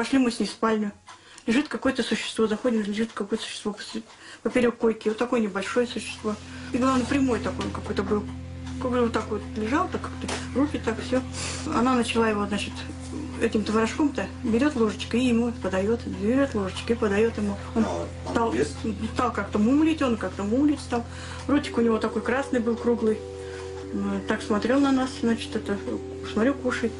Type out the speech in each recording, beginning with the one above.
Пошли мы с ней в спальню. Лежит какое-то существо, заходим, лежит какое-то существо поперек койки. Вот такое небольшое существо. И главное, прямой такой он какой-то был. Как бы вот так вот лежал, так как-то, руки так, все. Она начала его, значит, этим творожком-то берет ложечкой и ему подает, берет ложечкой и подает ему. Он стал, стал как-то мумлить, он как-то мумлить стал. Ротик у него такой красный был, круглый. Ну, так смотрел на нас, значит, это, смотрю, кушает.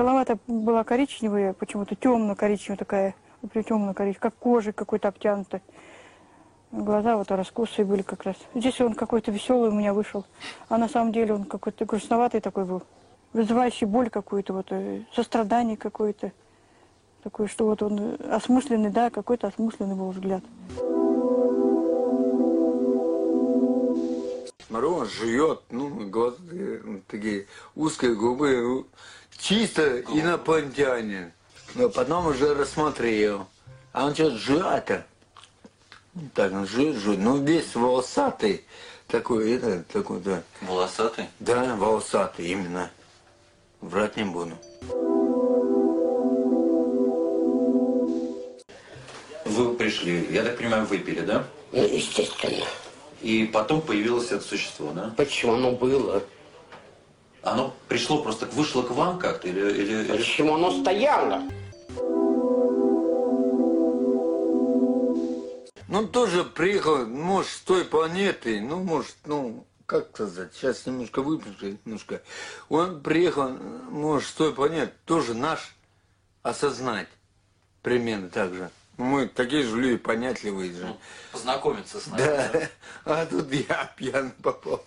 Голова-то была коричневая, почему-то темно-коричневая такая, темно-коричневая, как кожа какой-то обтянутой. Глаза вот раскосые были как раз. Здесь он какой-то веселый у меня вышел. А на самом деле он какой-то грустноватый такой был. Вызывающий боль какую-то, вот, э, сострадание какое-то. Такое, что вот он осмысленный, да, какой-то осмысленный был взгляд. Смотрю, он жует, ну, глаза такие узкие губы, чисто инопланетянин. Но потом уже рассмотрел. А он что-то жует так, он жует, жует. Ну, весь волосатый. Такой, это, такой, да. Волосатый? Да, волосатый, именно. Врать не буду. Вы пришли, я так понимаю, выпили, да? Ну, естественно. И потом появилось это существо, да? Почему оно было? Оно пришло просто, вышло к вам как-то? Или, или, Почему оно стояло? Ну, тоже приехал, может, с той планеты, ну, может, ну, как сказать, сейчас немножко выпишу, немножко. Он приехал, может, с той планеты, тоже наш, осознать примерно так же. Мы такие же люди понятливые же. Ну, познакомиться с нами. Да. да. А тут я пьяный попал.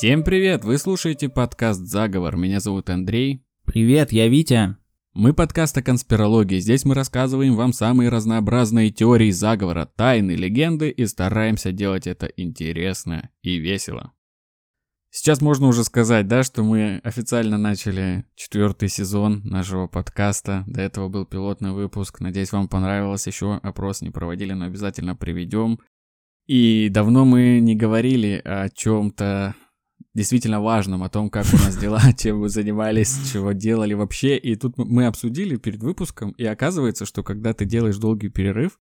Всем привет! Вы слушаете подкаст «Заговор». Меня зовут Андрей. Привет, я Витя. Мы подкаст о конспирологии. Здесь мы рассказываем вам самые разнообразные теории заговора, тайны, легенды и стараемся делать это интересно и весело. Сейчас можно уже сказать, да, что мы официально начали четвертый сезон нашего подкаста. До этого был пилотный выпуск. Надеюсь, вам понравилось. Еще опрос не проводили, но обязательно приведем. И давно мы не говорили о чем-то действительно важном, о том, как у нас дела, чем вы занимались, чего делали вообще. И тут мы обсудили перед выпуском, и оказывается, что когда ты делаешь долгий перерыв,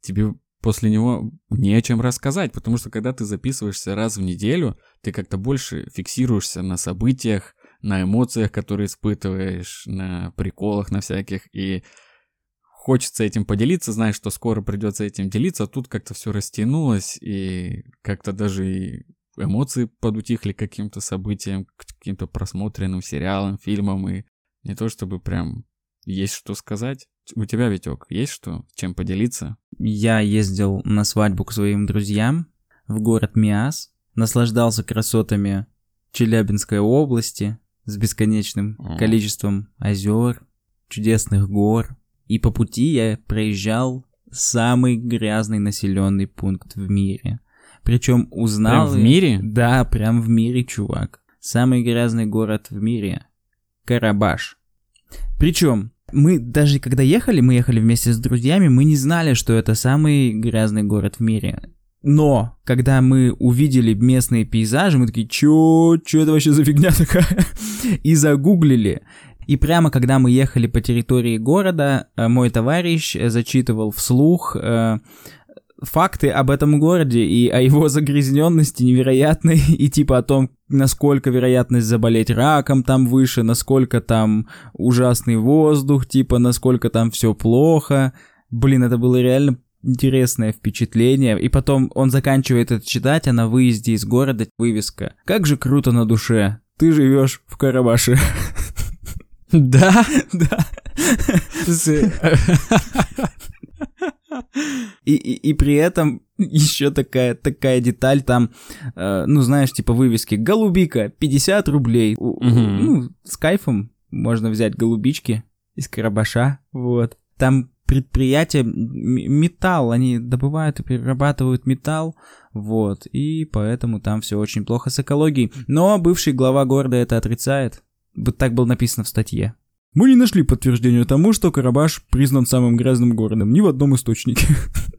тебе после него не о чем рассказать, потому что когда ты записываешься раз в неделю, ты как-то больше фиксируешься на событиях, на эмоциях, которые испытываешь, на приколах, на всяких, и хочется этим поделиться, знаешь, что скоро придется этим делиться, а тут как-то все растянулось, и как-то даже и эмоции подутихли каким-то событиям, каким-то просмотренным сериалам, фильмам, и не то чтобы прям есть что сказать. У тебя, Витек, есть что, чем поделиться? Я ездил на свадьбу к своим друзьям в город Миас, наслаждался красотами Челябинской области с бесконечным О. количеством озер, чудесных гор. И по пути я проезжал самый грязный населенный пункт в мире – причем узнал... Прям в мире? Да, прям в мире, чувак. Самый грязный город в мире. Карабаш. Причем, мы даже когда ехали, мы ехали вместе с друзьями, мы не знали, что это самый грязный город в мире. Но, когда мы увидели местные пейзажи, мы такие, чё, чё это вообще за фигня такая? И загуглили. И прямо когда мы ехали по территории города, э, мой товарищ зачитывал вслух э, факты об этом городе и о его загрязненности невероятной, и типа о том, насколько вероятность заболеть раком там выше, насколько там ужасный воздух, типа насколько там все плохо. Блин, это было реально интересное впечатление. И потом он заканчивает это читать, а на выезде из города вывеска. Как же круто на душе. Ты живешь в Карабаше. Да? Да. И, и, и при этом еще такая, такая деталь там, э, ну, знаешь, типа вывески «Голубика, 50 рублей». Угу. Ну, с кайфом можно взять голубички из Карабаша, вот. Там предприятие металл, они добывают и перерабатывают металл, вот, и поэтому там все очень плохо с экологией. Но бывший глава города это отрицает. Вот так было написано в статье. Мы не нашли подтверждения тому, что Карабаш признан самым грязным городом ни в одном источнике.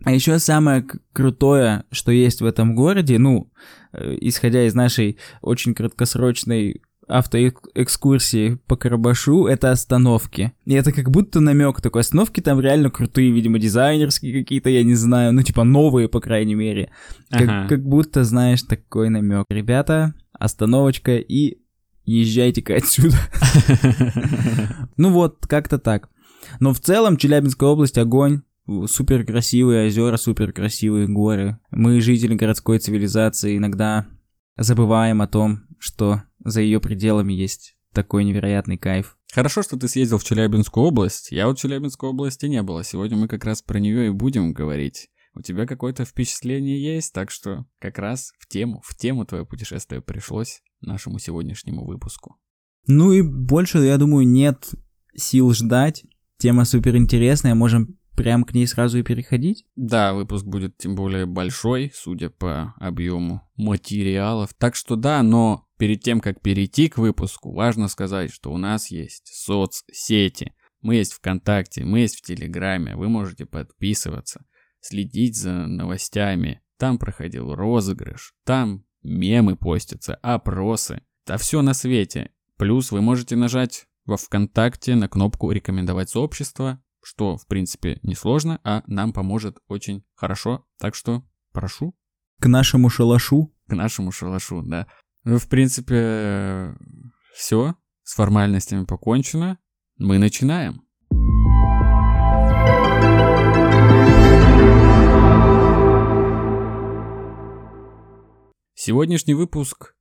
А еще самое крутое, что есть в этом городе, ну, э, исходя из нашей очень краткосрочной автоэкскурсии по Карабашу, это остановки. И это как будто намек такой. Остановки там реально крутые, видимо, дизайнерские какие-то, я не знаю, ну, типа новые, по крайней мере. Как, Ага. как будто, знаешь, такой намек. Ребята, остановочка и езжайте-ка отсюда. Ну вот, как-то так. Но в целом Челябинская область огонь. Супер красивые озера, супер красивые горы. Мы, жители городской цивилизации, иногда забываем о том, что за ее пределами есть такой невероятный кайф. Хорошо, что ты съездил в Челябинскую область. Я вот в Челябинской области не было. Сегодня мы как раз про нее и будем говорить. У тебя какое-то впечатление есть, так что как раз в тему, в тему твое путешествие пришлось нашему сегодняшнему выпуску. Ну и больше, я думаю, нет сил ждать. Тема супер интересная, можем прям к ней сразу и переходить. Да, выпуск будет тем более большой, судя по объему материалов. Так что да, но перед тем, как перейти к выпуску, важно сказать, что у нас есть соцсети. Мы есть ВКонтакте, мы есть в Телеграме, вы можете подписываться, следить за новостями. Там проходил розыгрыш, там мемы постятся, опросы. Да все на свете. Плюс вы можете нажать во ВКонтакте на кнопку «Рекомендовать сообщество», что, в принципе, несложно, а нам поможет очень хорошо. Так что прошу К нашему шалашу. к нашему шалашу, да. Ну, в принципе, все. С формальностями покончено. Мы начинаем. Сегодняшний выпуск,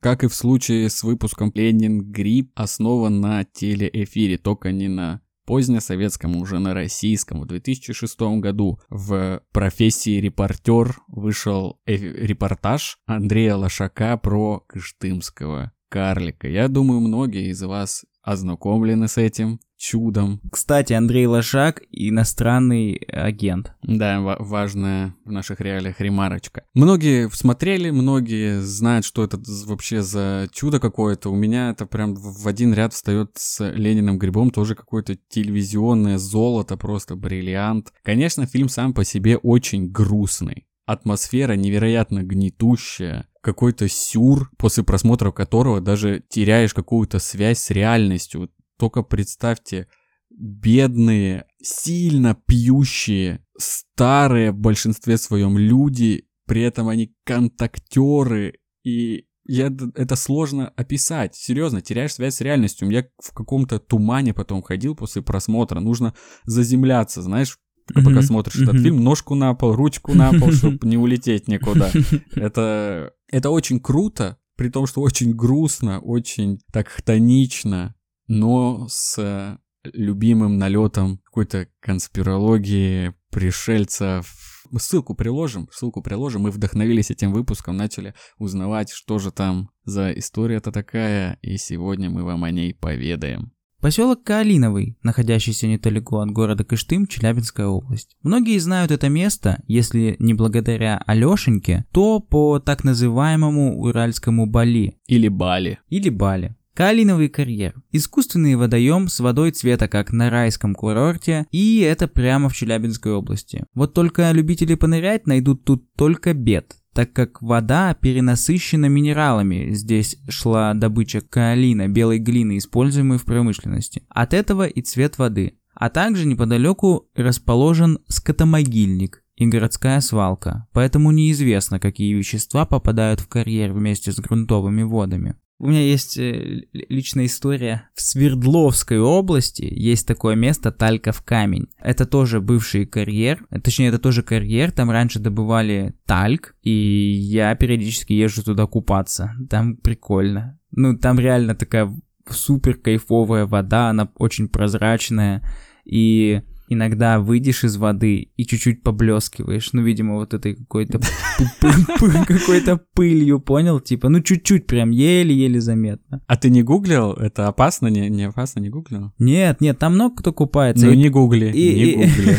как и в случае с выпуском Ленин Грипп, основан на телеэфире, только не на позднесоветском, уже на российском. В 2006 году в профессии репортер вышел э- репортаж Андрея Лошака про Кыштымского карлика. Я думаю, многие из вас ознакомлены с этим чудом. Кстати, Андрей Лошак — иностранный агент. Да, ва- важная в наших реалиях ремарочка. Многие смотрели, многие знают, что это вообще за чудо какое-то. У меня это прям в в один ряд встает с Лениным Грибом, тоже какое-то телевизионное золото, просто бриллиант. Конечно, фильм сам по себе очень грустный. Атмосфера невероятно гнетущая, какой-то сюр, после просмотра которого даже теряешь какую-то связь с реальностью. Только представьте, бедные, сильно пьющие, старые в большинстве своем люди, при этом они контактеры, и я, это сложно описать. Серьезно, теряешь связь с реальностью. Я в каком-то тумане потом ходил после просмотра. Нужно заземляться, знаешь, пока Мгм, смотришь этот мгм. фильм, ножку на пол, ручку на пол, чтобы не улететь никуда. Это, это очень круто, при том, что очень грустно, очень так хтонично, но с э, любимым налетом какой-то конспирологии, пришельцев. Ссылку приложим, ссылку приложим. Мы вдохновились этим выпуском, начали узнавать, что же там за история-то такая, и сегодня мы вам о ней поведаем. Поселок Калиновый, находящийся недалеко от города Кыштым, Челябинская область. Многие знают это место, если не благодаря Алешеньке, то по так называемому Уральскому Бали Или Бали. или Бали. Калиновый карьер. Искусственный водоем с водой цвета, как на райском курорте, и это прямо в Челябинской области. Вот только любители понырять найдут тут только бед, так как вода перенасыщена минералами. Здесь шла добыча каолина, белой глины, используемой в промышленности. От этого и цвет воды. А также неподалеку расположен скотомогильник и городская свалка, поэтому неизвестно, какие вещества попадают в карьер вместе с грунтовыми водами. У меня есть э, личная история. В Свердловской области есть такое место Тальков камень. Это тоже бывший карьер. э, Точнее, это тоже карьер. Там раньше добывали тальк. И я периодически езжу туда купаться. Там прикольно. Ну, там реально такая супер кайфовая вода. Она очень прозрачная. И иногда выйдешь из воды и чуть-чуть поблескиваешь, ну, видимо, вот этой какой-то какой-то пылью, понял? Типа, ну, чуть-чуть прям еле-еле заметно. А ты не гуглил? Это опасно? Не, не опасно? Не гуглил? Нет, нет, там много кто купается. Ну И- не гугли, и- не и- гугли.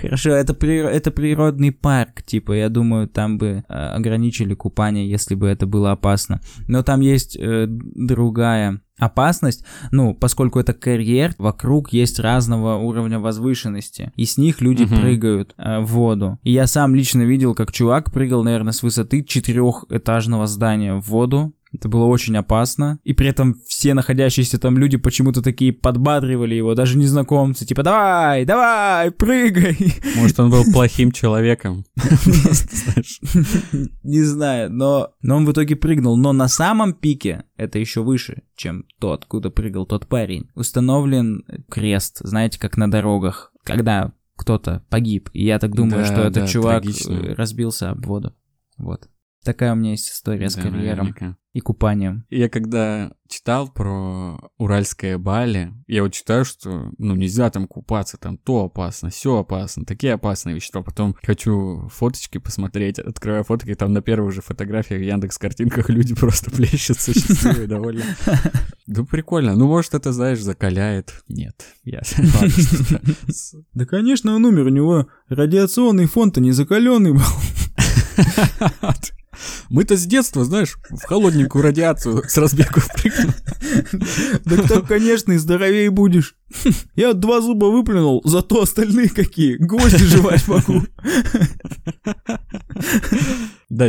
Хорошо, это, при- это природный парк, типа, я думаю, там бы э, ограничили купание, если бы это было опасно. Но там есть э, другая опасность, ну, поскольку это карьер, вокруг есть разного уровня возвышенности, и с них люди Мгм. прыгают э, в воду. И я сам лично видел, как чувак прыгал, наверное, с высоты четырехэтажного здания в воду, это было очень опасно. И при этом все находящиеся там люди почему-то такие подбадривали его, даже незнакомцы. Типа, давай, давай, прыгай. Может, он был плохим человеком. Не знаю, но, но он в итоге прыгнул. Но на самом пике, это еще выше, чем то, откуда прыгал тот парень, установлен крест, знаете, как на дорогах, когда кто-то погиб. И я так думаю, что этот чувак разбился об воду. Вот. Такая у меня есть история с Да, карьером наверняка. и купанием. Я когда читал про Уральское Бали, я вот читаю, что ну нельзя там купаться, там то опасно, все опасно, такие опасные вещества. Потом хочу фоточки посмотреть, открываю фотки, там на первых же фотографиях в Яндекс картинках люди просто плещутся счастливые, довольно. Ну прикольно, ну может это, знаешь, закаляет. Нет, я. Да, конечно, он умер, у него радиационный фон-то не закаленный был. Мы-то с детства, знаешь, в холодненькую радиацию с разбегу прыгнули. Так так, конечно, и здоровее будешь. Я два зуба выплюнул, зато остальные какие. Гвозди жевать могу. Да,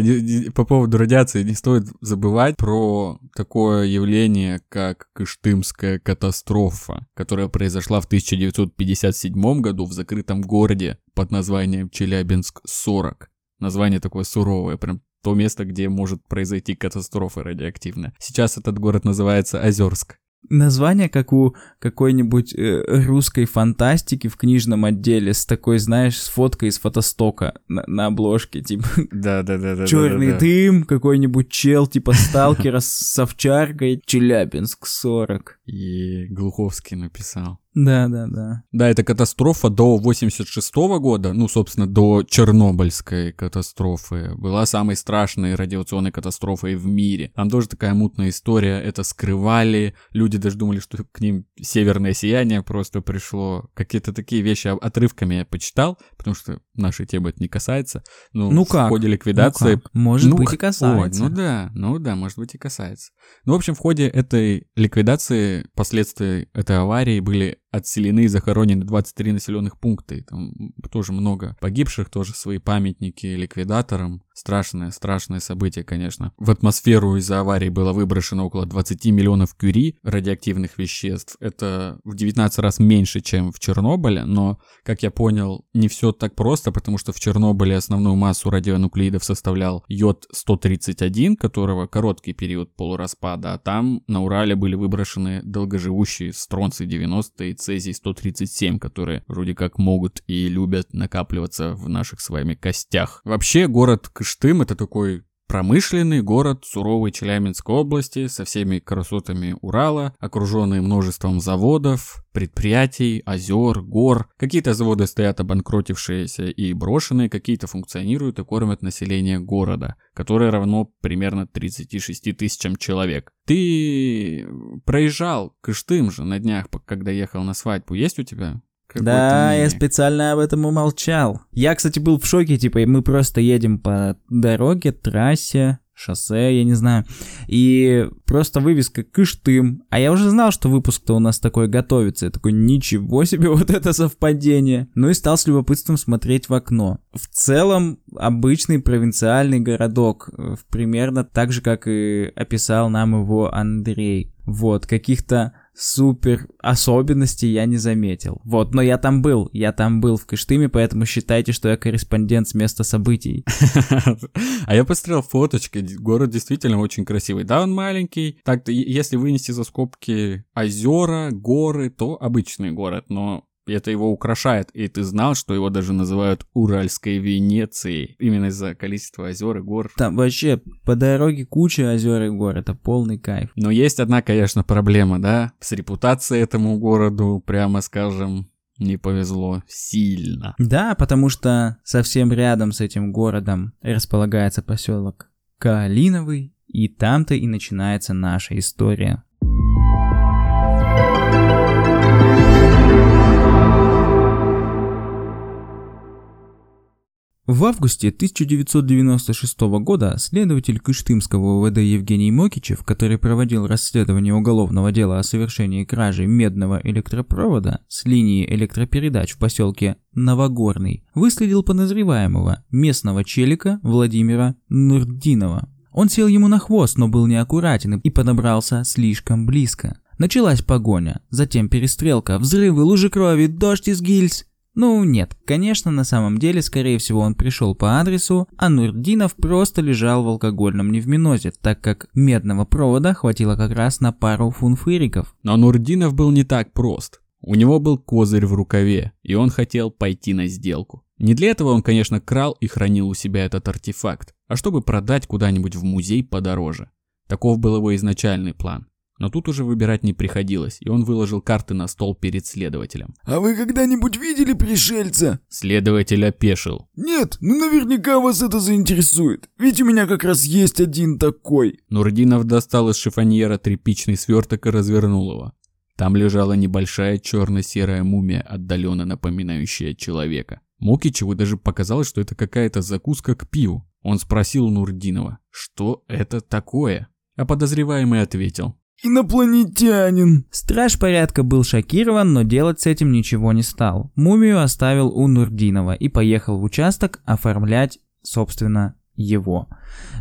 по поводу радиации не стоит забывать про такое явление, как Кыштымская катастрофа, которая произошла в 1957 году в закрытом городе под названием Челябинск-40. Название такое суровое, прям то место, где может произойти катастрофа радиоактивная. Сейчас этот город называется Озерск. Название, как у какой-нибудь э, русской фантастики в книжном отделе с такой, знаешь, с фоткой из фотостока на, на обложке, типа Да, да, да, да. черный дым, какой-нибудь чел, типа сталкера с овчаркой, Челябинск 40. И Глуховский написал. Да-да-да. Да, это катастрофа до 86 года, ну, собственно, до Чернобыльской катастрофы, была самой страшной радиационной катастрофой в мире. Там тоже такая мутная история, это скрывали, люди даже думали, что к ним северное сияние просто пришло. Какие-то такие вещи отрывками я почитал, потому что нашей темы это не касается. Ну, Ну в как? ходе ликвидации Ну как? Может ну, быть и касается. ой, ну да, ну да, может быть и касается. Ну, в общем, в ходе этой ликвидации последствия этой аварии были отселены и захоронены 23 населенных пункта. И там тоже много погибших, тоже свои памятники ликвидаторам. Страшное, страшное событие, конечно. В атмосферу из-за аварии было выброшено около 20 миллионов кюри радиоактивных веществ. Это в 19 раз меньше, чем в Чернобыле, но, как я понял, не все так просто, потому что в Чернобыле основную массу радионуклеидов составлял йод-131, которого короткий период полураспада, а там на Урале были выброшены долгоживущие стронций-90 и цезий-137, которые вроде как могут и любят накапливаться в наших с вами костях. Вообще, город Кыштым это такой Промышленный город суровой Челябинской области со всеми красотами Урала, окруженный множеством заводов, предприятий, озер, гор. Какие-то заводы стоят обанкротившиеся и брошенные, какие-то функционируют и кормят население города, которое равно примерно 36 тысячам человек. Ты проезжал Кыштым же на днях, когда ехал на свадьбу. Есть у тебя? Да, я специально об этом умолчал. Я, кстати, был в шоке, типа, и мы просто едем по дороге, трассе, шоссе, я не знаю, и просто вывеска Кыштым. А я уже знал, что выпуск-то у нас такой готовится. Я такой, ничего себе, вот это совпадение. Ну и стал с любопытством смотреть в окно. В целом, обычный провинциальный городок, э, примерно так же, как и описал нам его Андрей. Вот, каких-то супер особенностей я не заметил. Вот, но я там был, я там был в Кыштыме, поэтому считайте, что я корреспондент с места событий. А я посмотрел фоточки, город действительно очень красивый. Да, он маленький. Так-то, е- если вынести за скобки озера, горы, то обычный город, но это его украшает. И ты знал, что его даже называют Уральской Венецией. Именно из-за количества озер и гор. Там вообще по дороге куча озер и гор, это полный кайф. Но есть одна, конечно, проблема, да, с репутацией этому городу, прямо скажем, не повезло сильно. Да, потому что совсем рядом с этим городом располагается поселок Калиновый, и там-то и начинается наша история. В августе 1996 года следователь Кыштымского УВД Евгений Мокичев, который проводил расследование уголовного дела о совершении кражи медного электропровода с линии электропередач в поселке Новогорный, выследил подозреваемого, местного челика Владимира Нурдинова. Он сел ему на хвост, но был неаккуратен и подобрался слишком близко. Началась погоня, затем перестрелка, взрывы, лужи крови, дождь из гильз. Ну нет, конечно, на самом деле, скорее всего, он пришел по адресу, а Нурдинов просто лежал в алкогольном невминозе, так как медного провода хватило как раз на пару фунфыриков. Но Нурдинов был не так прост. У него был козырь в рукаве, и он хотел пойти на сделку. Не для этого он, конечно, крал и хранил у себя этот артефакт, а чтобы продать куда-нибудь в музей подороже. Таков был его изначальный план. Но тут уже выбирать не приходилось, и он выложил карты на стол перед следователем. «А вы когда-нибудь видели пришельца?» Следователь опешил. «Нет, ну наверняка вас это заинтересует, ведь у меня как раз есть один такой». Нурдинов достал из шифоньера тряпичный сверток и развернул его. Там лежала небольшая черно-серая мумия, отдаленно напоминающая человека. Мокичеву даже показалось, что это какая-то закуска к пиву. Он спросил Нурдинова, что это такое? А подозреваемый ответил, Инопланетянин. Страж порядка был шокирован, но делать с этим ничего не стал. Мумию оставил у Нурдинова и поехал в участок оформлять, собственно, его.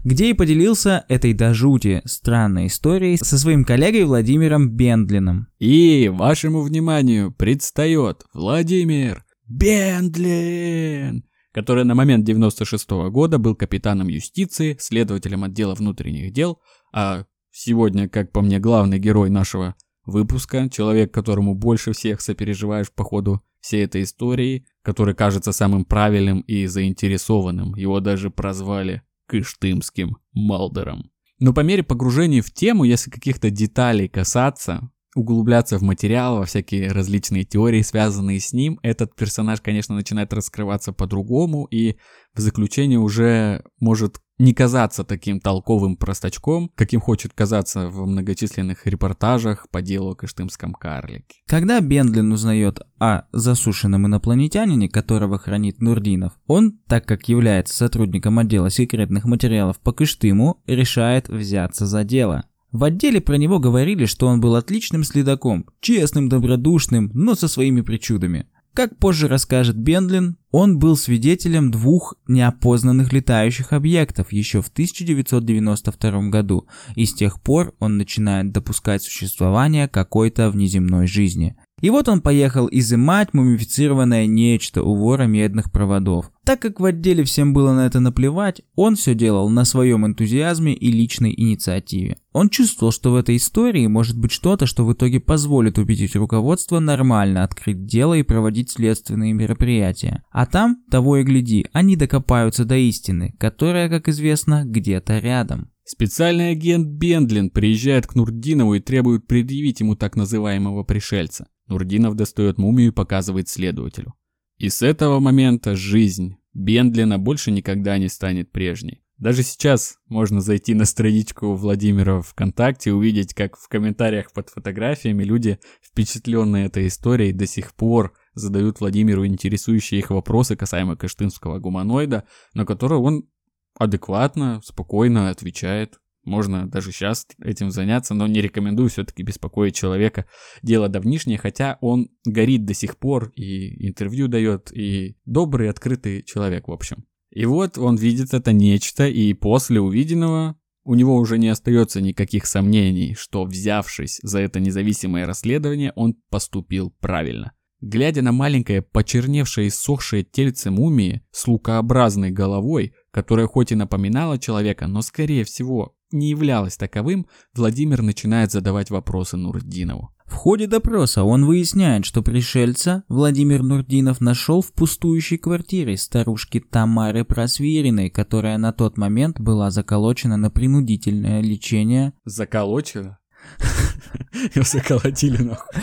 Где и поделился этой до жути странной историей со своим коллегой Владимиром Бендлином. И вашему вниманию предстает Владимир Бендлин, который на момент 96 -го года был капитаном юстиции, следователем отдела внутренних дел, а Сегодня, как по мне, главный герой нашего выпуска, человек, которому больше всех сопереживаешь по ходу всей этой истории, который кажется самым правильным и заинтересованным. Его даже прозвали Кыштымским Малдером. Но по мере погружения в тему, если каких-то деталей касаться, углубляться в материал, во всякие различные теории, связанные с ним, этот персонаж, конечно, начинает раскрываться по-другому и в заключение уже может не казаться таким толковым простачком, каким хочет казаться в многочисленных репортажах по делу о Кыштымском карлике. Когда Бендлин узнает о засушенном инопланетянине, которого хранит Нурдинов, он, так как является сотрудником отдела секретных материалов по Кыштыму, решает взяться за дело. В отделе про него говорили, что он был отличным следаком, честным, добродушным, но со своими причудами. Как позже расскажет Бендлин, он был свидетелем двух неопознанных летающих объектов еще в 1992 году, и с тех пор он начинает допускать существование какой-то внеземной жизни. И вот он поехал изымать мумифицированное нечто у вора медных проводов. Так как в отделе всем было на это наплевать, он все делал на своем энтузиазме и личной инициативе. Он чувствовал, что в этой истории может быть что-то, что в итоге позволит убедить руководство нормально открыть дело и проводить следственные мероприятия. А там, того и гляди, они докопаются до истины, которая, как известно, где-то рядом. Специальный агент Бендлин приезжает к Нурдинову и требует предъявить ему так называемого пришельца. Нурдинов достает мумию и показывает следователю. И с этого момента жизнь Бендлина больше никогда не станет прежней. Даже сейчас можно зайти на страничку Владимира ВКонтакте и увидеть, как в комментариях под фотографиями люди, впечатленные этой историей, до сих пор задают Владимиру интересующие их вопросы касаемо каштынского гуманоида, на которые он адекватно, спокойно отвечает. Можно даже сейчас этим заняться, но не рекомендую все-таки беспокоить человека. Дело давнишнее, хотя он горит до сих пор и интервью дает, и добрый, открытый человек, в общем. И вот он видит это нечто, и после увиденного у него уже не остается никаких сомнений, что взявшись за это независимое расследование, он поступил правильно. Глядя на маленькое, почерневшее и сохшее тельце мумии с лукообразной головой, которая хоть и напоминала человека, но скорее всего не являлась таковым, Владимир начинает задавать вопросы Нурдинову. В ходе допроса он выясняет, что пришельца Владимир Нурдинов нашел в пустующей квартире старушки Тамары Просвириной, которая на тот момент была заколочена на принудительное лечение. Заколочена? Его заколотили нахуй.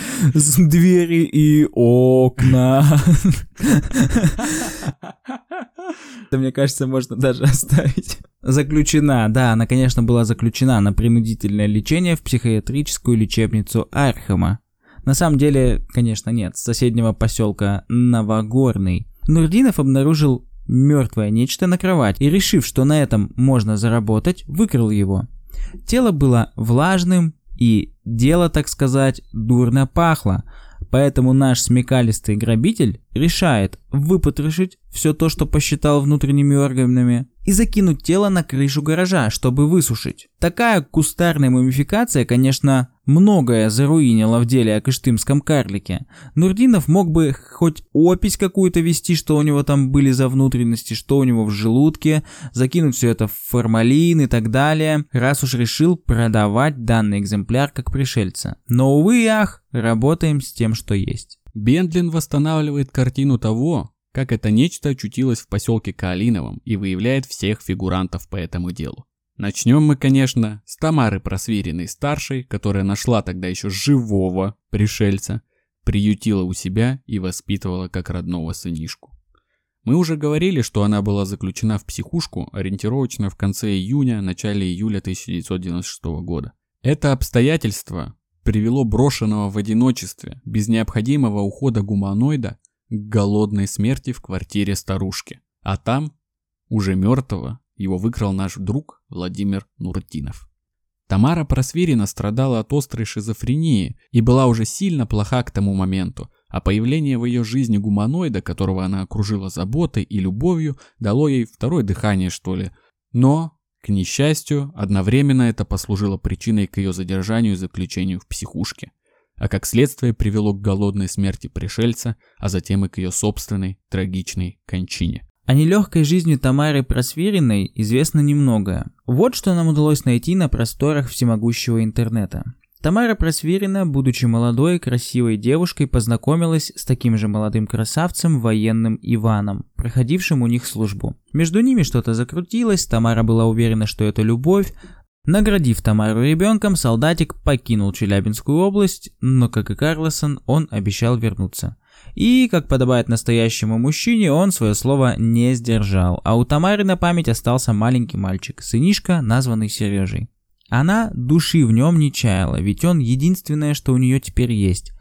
Двери и окна. Это, мне кажется, можно даже оставить. Заключена, да, она, конечно, была заключена на принудительное лечение в психиатрическую лечебницу Архема. На самом деле, конечно, нет, с соседнего поселка Новогорный. Нурдинов обнаружил мертвое нечто на кровать и, решив, что на этом можно заработать, выкрал его. Тело было влажным, и дело, так сказать, дурно пахло, поэтому наш смекалистый грабитель решает выпотрошить все то, что посчитал внутренними органами, и закинуть тело на крышу гаража, чтобы высушить. Такая кустарная мумификация, конечно, многое заруинила в деле о кыштымском карлике. Нурдинов мог бы хоть опись какую-то вести, что у него там были за внутренности, что у него в желудке, закинуть все это в формалин и так далее, раз уж решил продавать данный экземпляр как пришельца. Но, увы и ах, работаем с тем, что есть. Бендлин восстанавливает картину того, как это нечто очутилось в поселке Калиновом и выявляет всех фигурантов по этому делу. Начнем мы, конечно, с Тамары Просвириной старшей, которая нашла тогда еще живого пришельца, приютила у себя и воспитывала как родного сынишку. Мы уже говорили, что она была заключена в психушку ориентировочно в конце июня, начале июля 1996 года. Это обстоятельство привело брошенного в одиночестве, без необходимого ухода гуманоида, к голодной смерти в квартире старушки. А там, уже мертвого, его выкрал наш друг Владимир Нуртинов. Тамара Просвирина страдала от острой шизофрении и была уже сильно плоха к тому моменту, а появление в ее жизни гуманоида, которого она окружила заботой и любовью, дало ей второе дыхание, что ли. Но, к несчастью, одновременно это послужило причиной к ее задержанию и заключению в психушке а как следствие привело к голодной смерти пришельца, а затем и к ее собственной трагичной кончине. О нелегкой жизни Тамары Просвириной известно немногое. Вот что нам удалось найти на просторах всемогущего интернета. Тамара Просвирина, будучи молодой и красивой девушкой, познакомилась с таким же молодым красавцем, военным Иваном, проходившим у них службу. Между ними что-то закрутилось, Тамара была уверена, что это любовь, Наградив Тамару ребенком, солдатик покинул Челябинскую область, но, как и Карлосон, он обещал вернуться. И, как подобает настоящему мужчине, он свое слово не сдержал, а у Тамары на память остался маленький мальчик, сынишка, названный Сережей. Она души в нем не чаяла, ведь он единственное, что у нее теперь есть.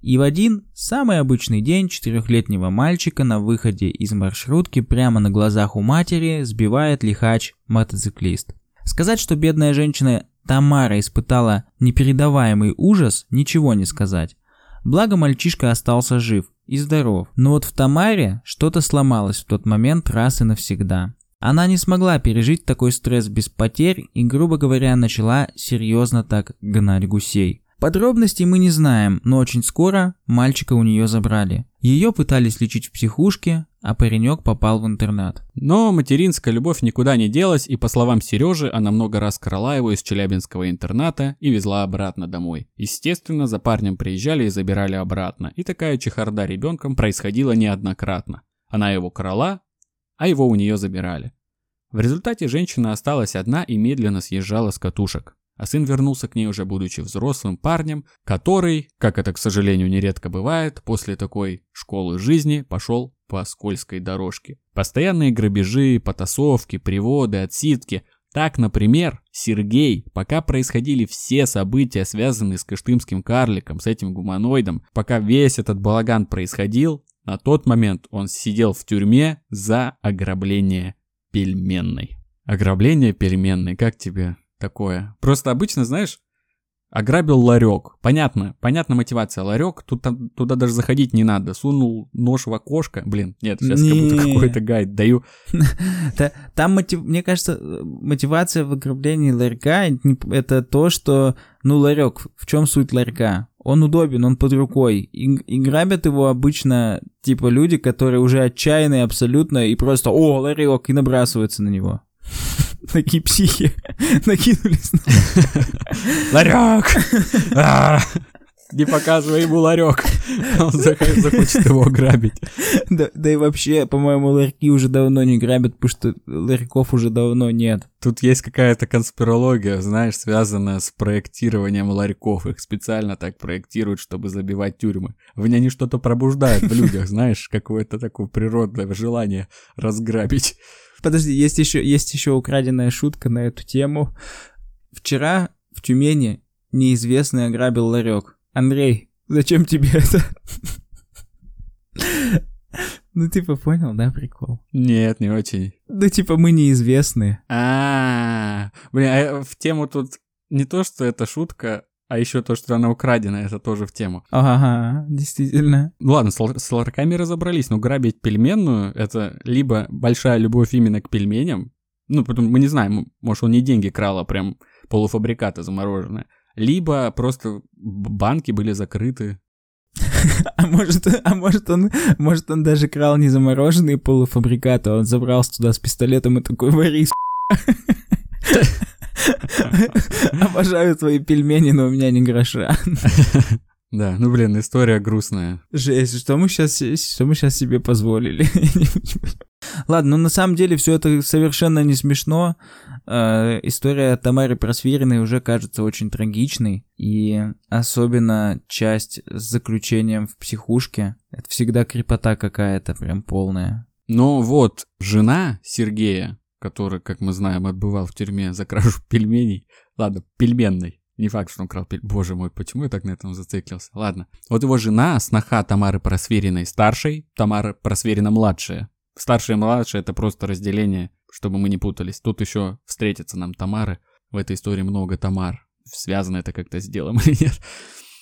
И в один, самый обычный день четырехлетнего мальчика на выходе из маршрутки прямо на глазах у матери сбивает лихач-мотоциклист. Сказать, что бедная женщина Тамара испытала непередаваемый ужас, ничего не сказать. Благо мальчишка остался жив и здоров. Но вот в Тамаре что-то сломалось в тот момент раз и навсегда. Она не смогла пережить такой стресс без потерь и, грубо говоря, начала серьезно так гнать гусей. Подробностей мы не знаем, но очень скоро мальчика у нее забрали. Ее пытались лечить в психушке, а паренек попал в интернат. Но материнская любовь никуда не делась, и по словам Сережи, она много раз крала его из челябинского интерната и везла обратно домой. Естественно, за парнем приезжали и забирали обратно, и такая чехарда ребенком происходила неоднократно. Она его крала, а его у нее забирали. В результате женщина осталась одна и медленно съезжала с катушек. А сын вернулся к ней уже будучи взрослым парнем, который, как это, к сожалению, нередко бывает, после такой школы жизни пошел по скользкой дорожке. Постоянные грабежи, потасовки, приводы, отсидки. Так, например, Сергей, пока происходили все события, связанные с кыштымским карликом, с этим гуманоидом, пока весь этот балаган происходил, на тот момент он сидел в тюрьме за ограбление пельменной. Ограбление пельменной, как тебе такое? Просто обычно, знаешь, Ограбил ларек. Понятно, понятна мотивация. Ларек, тут, туда даже заходить не надо. Сунул нож в окошко. Блин, нет, сейчас как будто какой-то гайд даю. Там, мне кажется, мотивация в ограблении ларька это то, что, ну, ларек, в чем суть ларька? Он удобен, он под рукой. И, и грабят его обычно, типа, люди, которые уже отчаянные абсолютно и просто, о, ларек, и набрасываются на него. Такие психи накинулись. Ларек! А! Не показывай ему ларек. Он зах- захочет его ограбить. Да, да и вообще, по-моему, ларьки уже давно не грабят, потому что ларьков уже давно нет. Тут есть какая-то конспирология, знаешь, связанная с проектированием ларьков. Их специально так проектируют, чтобы забивать тюрьмы. В ней они что-то пробуждают в людях, знаешь, какое-то такое природное желание разграбить. Подожди, есть еще, есть еще украденная шутка на эту тему. Вчера в Тюмени неизвестный ограбил ларек. Андрей, зачем тебе это? Ну, типа, понял, да, прикол? Нет, не очень. Да, типа, мы неизвестные. А, блин, а в тему тут не то, что это шутка, а еще то, что она украдена, это тоже в тему. Ага, действительно. Ладно, с, лар- с ларьками разобрались, но грабить пельменную это либо большая любовь именно к пельменям, ну, потом мы не знаем, может, он не деньги крал, а прям полуфабрикаты замороженные, либо просто банки были закрыты. А может, а может он, может он даже крал не замороженные полуфабрикаты, а он забрался туда с пистолетом и такой, вари, Обожаю твои пельмени, но у меня не гроша. Да, ну блин, история грустная. Жесть, что мы сейчас, что мы сейчас себе позволили? Ладно, ну на самом деле все это совершенно не смешно. Э, история Тамары Просвириной уже кажется очень трагичной. И особенно часть с заключением в психушке. Это всегда крепота какая-то, прям полная. Но вот жена Сергея, который, как мы знаем, отбывал в тюрьме за кражу пельменей, ладно, пельменной, не факт, что он крал пель... Боже мой, почему я так на этом зациклился? Ладно. Вот его жена, сноха Тамары Просвериной старшей, Тамара Просверина младшая. Старшая и младшая это просто разделение, чтобы мы не путались. Тут еще встретятся нам Тамары. В этой истории много Тамар. Связано это как-то с делом или нет.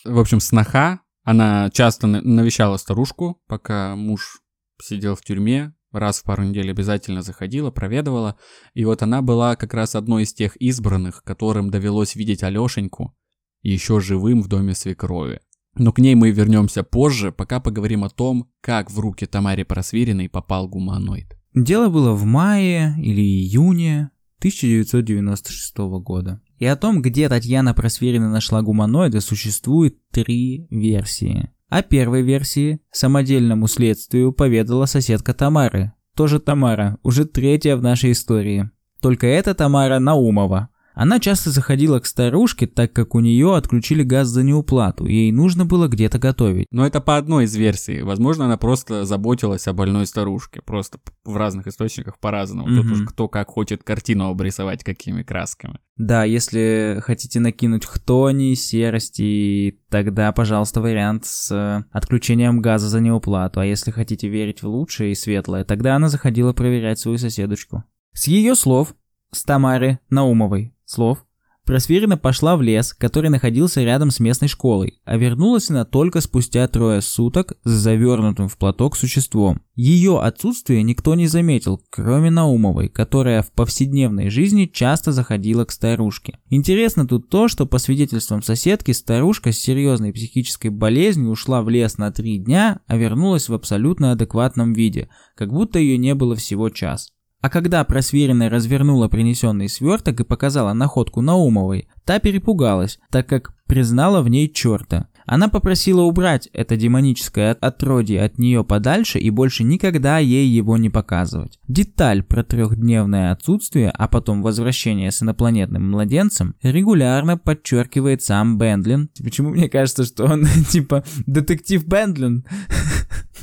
В общем, сноха, она часто на- навещала старушку, пока муж сидел в тюрьме. Раз в пару недель обязательно заходила, проведывала. И вот она была как раз одной из тех избранных, которым довелось видеть Алешеньку еще живым в доме свекрови. Но к ней мы вернемся позже, пока поговорим о том, как в руки Тамаре Просвириной попал гуманоид. Дело было в мае или июне 1996 года. И о том, где Татьяна Просверина нашла гуманоида, существует три версии. О первой версии самодельному следствию поведала соседка Тамары. Тоже Тамара, уже третья в нашей истории. Только это Тамара Наумова. Она часто заходила к старушке, так как у нее отключили газ за неуплату, ей нужно было где-то готовить. Но это по одной из версий. Возможно, она просто заботилась о больной старушке. Просто в разных источниках по-разному. Тут Мгм. уж кто как хочет картину обрисовать, какими красками. Да, если хотите накинуть хтони, серости, тогда, пожалуйста, вариант с э, отключением газа за неуплату. А если хотите верить в лучшее и светлое, тогда она заходила проверять свою соседочку. С ее слов, с Тамары Наумовой слов, Просвирина пошла в лес, который находился рядом с местной школой, а вернулась она только спустя трое суток с завернутым в платок существом. Ее отсутствие никто не заметил, кроме Наумовой, которая в повседневной жизни часто заходила к старушке. Интересно тут то, что по свидетельствам соседки, старушка с серьезной психической болезнью ушла в лес на три дня, а вернулась в абсолютно адекватном виде, как будто ее не было всего час. А когда просверенная развернула принесенный сверток и показала находку Наумовой, та перепугалась, так как признала в ней черта. Она попросила убрать это демоническое от- отродье от нее подальше и больше никогда ей его не показывать. Деталь про трехдневное отсутствие, а потом возвращение с инопланетным младенцем регулярно подчеркивает сам Бендлин. Почему мне кажется, что он типа детектив Бендлин?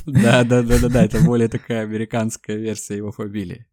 Да, да, да, да, да, это более такая американская версия его фамилии.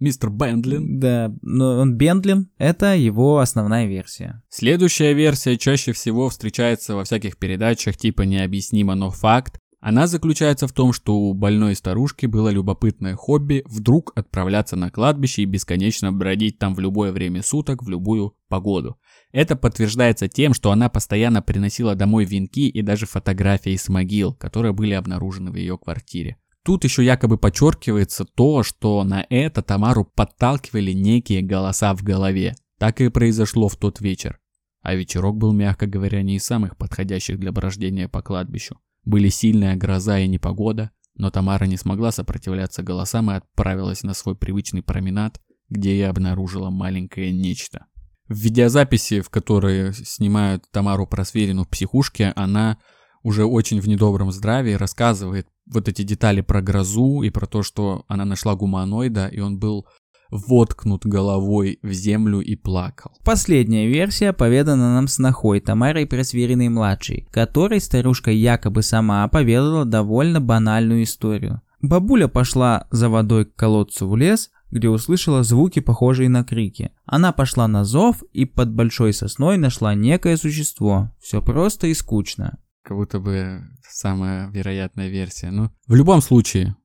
Мистер Бендлин. Да, но он Бендлин, это его основная версия. Следующая версия чаще всего встречается во всяких передачах типа «Необъяснимо, но факт». Она заключается в том, что у больной старушки было любопытное хобби вдруг отправляться на кладбище и бесконечно бродить там в любое время суток, в любую погоду. Это подтверждается тем, что она постоянно приносила домой венки и даже фотографии с могил, которые были обнаружены в ее квартире. Тут еще якобы подчеркивается то, что на это Тамару подталкивали некие голоса в голове. Так и произошло в тот вечер. А вечерок был, мягко говоря, не из самых подходящих для брождения по кладбищу. Были сильная гроза и непогода, но Тамара не смогла сопротивляться голосам и отправилась на свой привычный променад, где и обнаружила маленькое нечто. В видеозаписи, в которой снимают Тамару Просверину в психушке, она уже очень в недобром здравии рассказывает вот эти детали про грозу и про то, что она нашла гуманоида, и он был воткнут головой в землю и плакал. Последняя версия поведана нам снохой Тамарой Просвериной-младшей, которой старушка якобы сама поведала довольно банальную историю. Бабуля пошла за водой к колодцу в лес, где услышала звуки, похожие на крики. Она пошла на зов и под большой сосной нашла некое существо. Все просто и скучно. Как будто бы самая вероятная версия. Ну, в любом случае,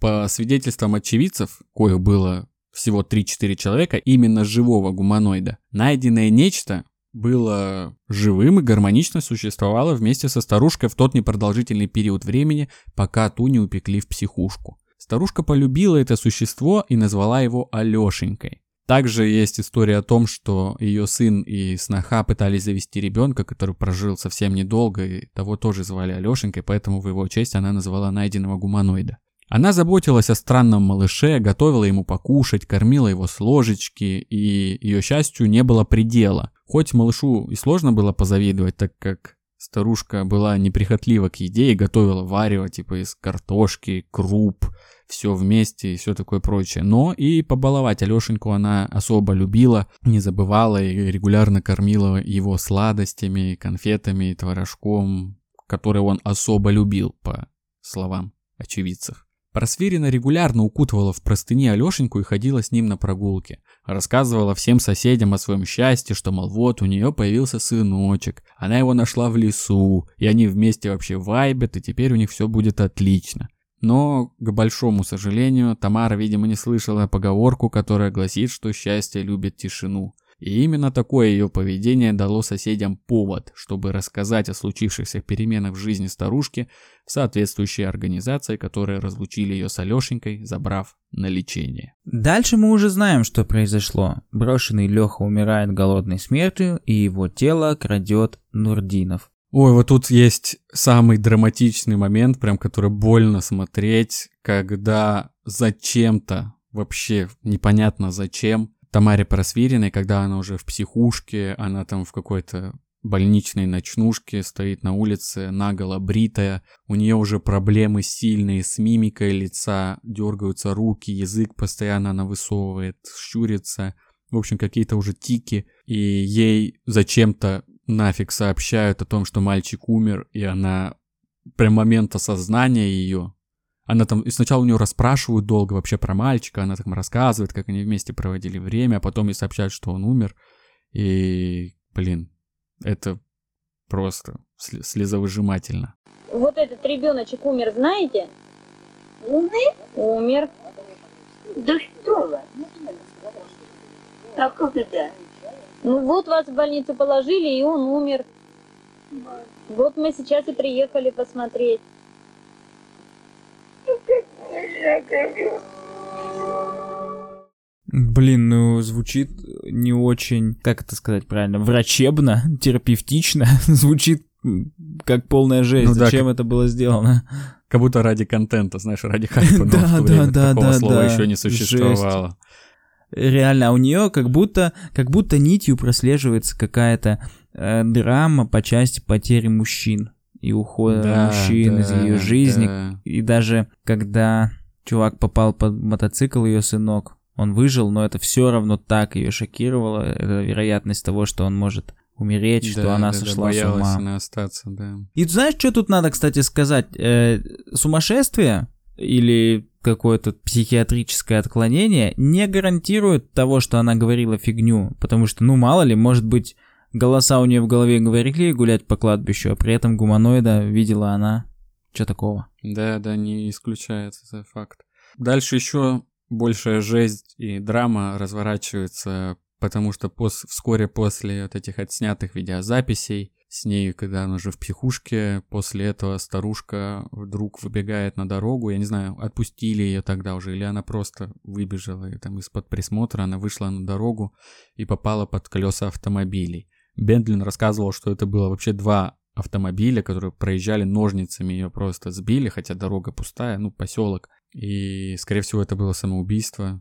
по свидетельствам очевидцев, коих было всего 3-4 человека, именно живого гуманоида, найденное нечто было живым и гармонично существовало вместе со старушкой в тот непродолжительный период времени, пока ту не упекли в психушку. Старушка полюбила это существо и назвала его Алешенькой. Также есть история о том, что ее сын и сноха пытались завести ребенка, который прожил совсем недолго, и того тоже звали Алешенькой, поэтому в его честь она назвала найденного гуманоида. Она заботилась о странном малыше, готовила ему покушать, кормила его с ложечки, и ее счастью не было предела. Хоть малышу и сложно было позавидовать, так как старушка была неприхотлива к еде и готовила варево, типа из картошки, круп, все вместе и все такое прочее. Но и побаловать Алешеньку она особо любила, не забывала и регулярно кормила его сладостями, конфетами, творожком, которые он особо любил, по словам очевидцев. Просверина регулярно укутывала в простыни Алешеньку и ходила с ним на прогулки. Рассказывала всем соседям о своем счастье, что, мол, вот у нее появился сыночек, она его нашла в лесу, и они вместе вообще вайбят, и теперь у них все будет отлично. Но, к большому сожалению, Тамара, видимо, не слышала поговорку, которая гласит, что счастье любит тишину. И именно такое ее поведение дало соседям повод, чтобы рассказать о случившихся переменах в жизни старушки в соответствующей организации, которые разлучили ее с Алешенькой, забрав на лечение. Дальше мы уже знаем, что произошло. Брошенный Леха умирает голодной смертью, и его тело крадет Нурдинов. Ой, вот тут есть самый драматичный момент, прям который больно смотреть, когда зачем-то, вообще непонятно зачем, Тамаре Просвириной, когда она уже в психушке, она там в какой-то больничной ночнушке, стоит на улице, наголо бритая. У нее уже проблемы сильные с мимикой лица, дергаются руки, язык постоянно она высовывает, щурится. В общем, какие-то уже тики. И ей зачем-то нафиг сообщают о том, что мальчик умер, и она прям момент осознания ее, она там, и сначала у нее расспрашивают долго вообще про мальчика, она там рассказывает, как они вместе проводили время, а потом ей сообщают, что он умер. И, блин, это просто слезовыжимательно. Вот этот ребеночек умер, знаете? Умер? Умер. Да что вы? А как это? Ну вот вас в больницу положили, и он умер. Вот мы сейчас и приехали посмотреть. Блин, ну звучит не очень, как это сказать правильно, врачебно, терапевтично, звучит как полная жесть. Ну, Зачем как... это было сделано? Как будто ради контента, знаешь, ради хайпа. Да, да, да, да, слова да. еще не существовало. Реально, а у нее как будто, как будто нитью прослеживается какая-то э, драма по части потери мужчин и ухода да, мужчин да, из ее жизни. Да. И даже когда чувак попал под мотоцикл, ее сынок, он выжил, но это все равно так ее шокировало. Это вероятность того, что он может умереть, да, что она да, сошла да, с ума. Она остаться, да. И знаешь, что тут надо, кстати, сказать? Э, сумасшествие или какое-то психиатрическое отклонение не гарантирует того, что она говорила фигню, потому что, ну, мало ли, может быть, Голоса у нее в голове говорили гулять по кладбищу, а при этом гуманоида видела она. Что такого? Да, да, не исключается этот факт. Дальше еще большая жесть и драма разворачивается, потому что пос вскоре после вот этих отснятых видеозаписей с ней, когда она уже в психушке, после этого старушка вдруг выбегает на дорогу, я не знаю, отпустили ее тогда уже, или она просто выбежала, и там из-под присмотра она вышла на дорогу и попала под колеса автомобилей. Бентлин рассказывал, что это было вообще два автомобиля, которые проезжали ножницами, ее просто сбили, хотя дорога пустая, ну, поселок. И, скорее всего, это было самоубийство.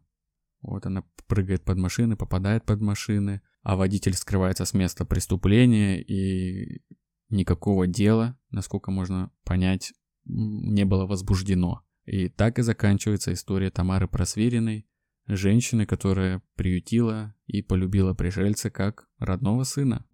Вот она прыгает под машины, попадает под машины, а водитель скрывается с места преступления, и никакого дела, насколько можно понять, не было возбуждено. И так и заканчивается история Тамары Просвириной, женщины, которая приютила и полюбила пришельца как родного сына.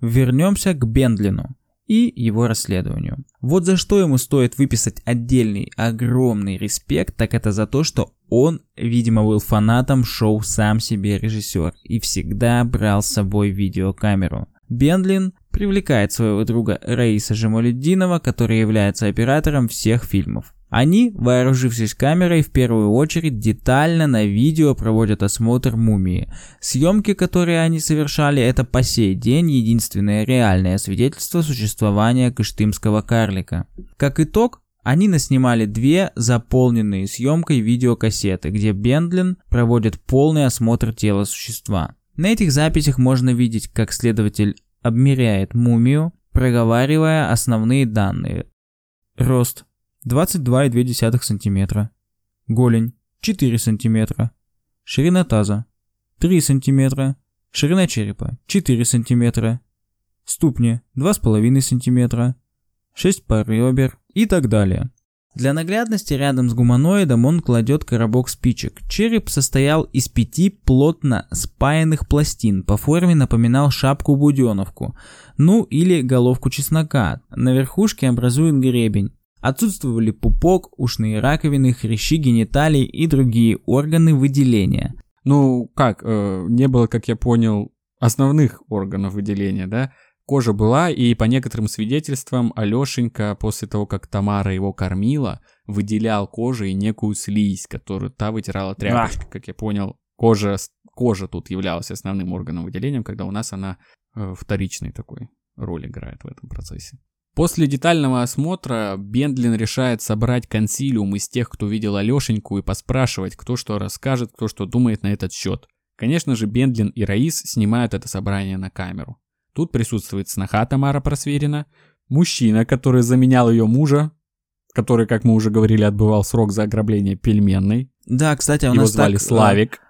Вернемся к Бендлину и его расследованию. Вот за что ему стоит выписать отдельный огромный респект, так это за то, что он, видимо, был фанатом шоу «Сам себе режиссер» и всегда брал с собой видеокамеру. Бендлин привлекает своего друга Раиса Жамалюддинова, который является оператором всех фильмов. Они, вооружившись камерой, в первую очередь детально на видео проводят осмотр мумии. Съемки, которые они совершали, это по сей день единственное реальное свидетельство существования кыштымского карлика. Как итог, они наснимали две заполненные съемкой видеокассеты, где Бендлин проводит полный осмотр тела существа. На этих записях можно видеть, как следователь обмеряет мумию, проговаривая основные данные. Рост 22,2 см. Голень 4 см. Ширина таза 3 см. Ширина черепа 4 см. Ступни 2,5 см. 6 пар ребер и так далее. Для наглядности рядом с гуманоидом он кладет коробок спичек. Череп состоял из пяти плотно спаянных пластин, по форме напоминал шапку-буденовку, ну или головку чеснока. На верхушке образует гребень. Отсутствовали пупок, ушные раковины, хрящи гениталий и другие органы выделения. Ну, как, э, не было, как я понял, основных органов выделения, да? Кожа была, и по некоторым свидетельствам Алешенька после того, как Тамара его кормила, выделял кожей некую слизь, которую та вытирала тряпочкой, как я понял. Кожа, кожа тут являлась основным органом выделения, когда у нас она э, вторичной такой роль играет в этом процессе. После детального осмотра Бендлин решает собрать консилиум из тех, кто видел Алешеньку, и поспрашивать, кто что расскажет, кто что думает на этот счет. Конечно же, Бендлин и Раис снимают это собрание на камеру. Тут присутствует сноха Тамара Просверина, мужчина, который заменял ее мужа, который, как мы уже говорили, отбывал срок за ограбление пельменной. Да, кстати, у Его нас звали так, э, Славик.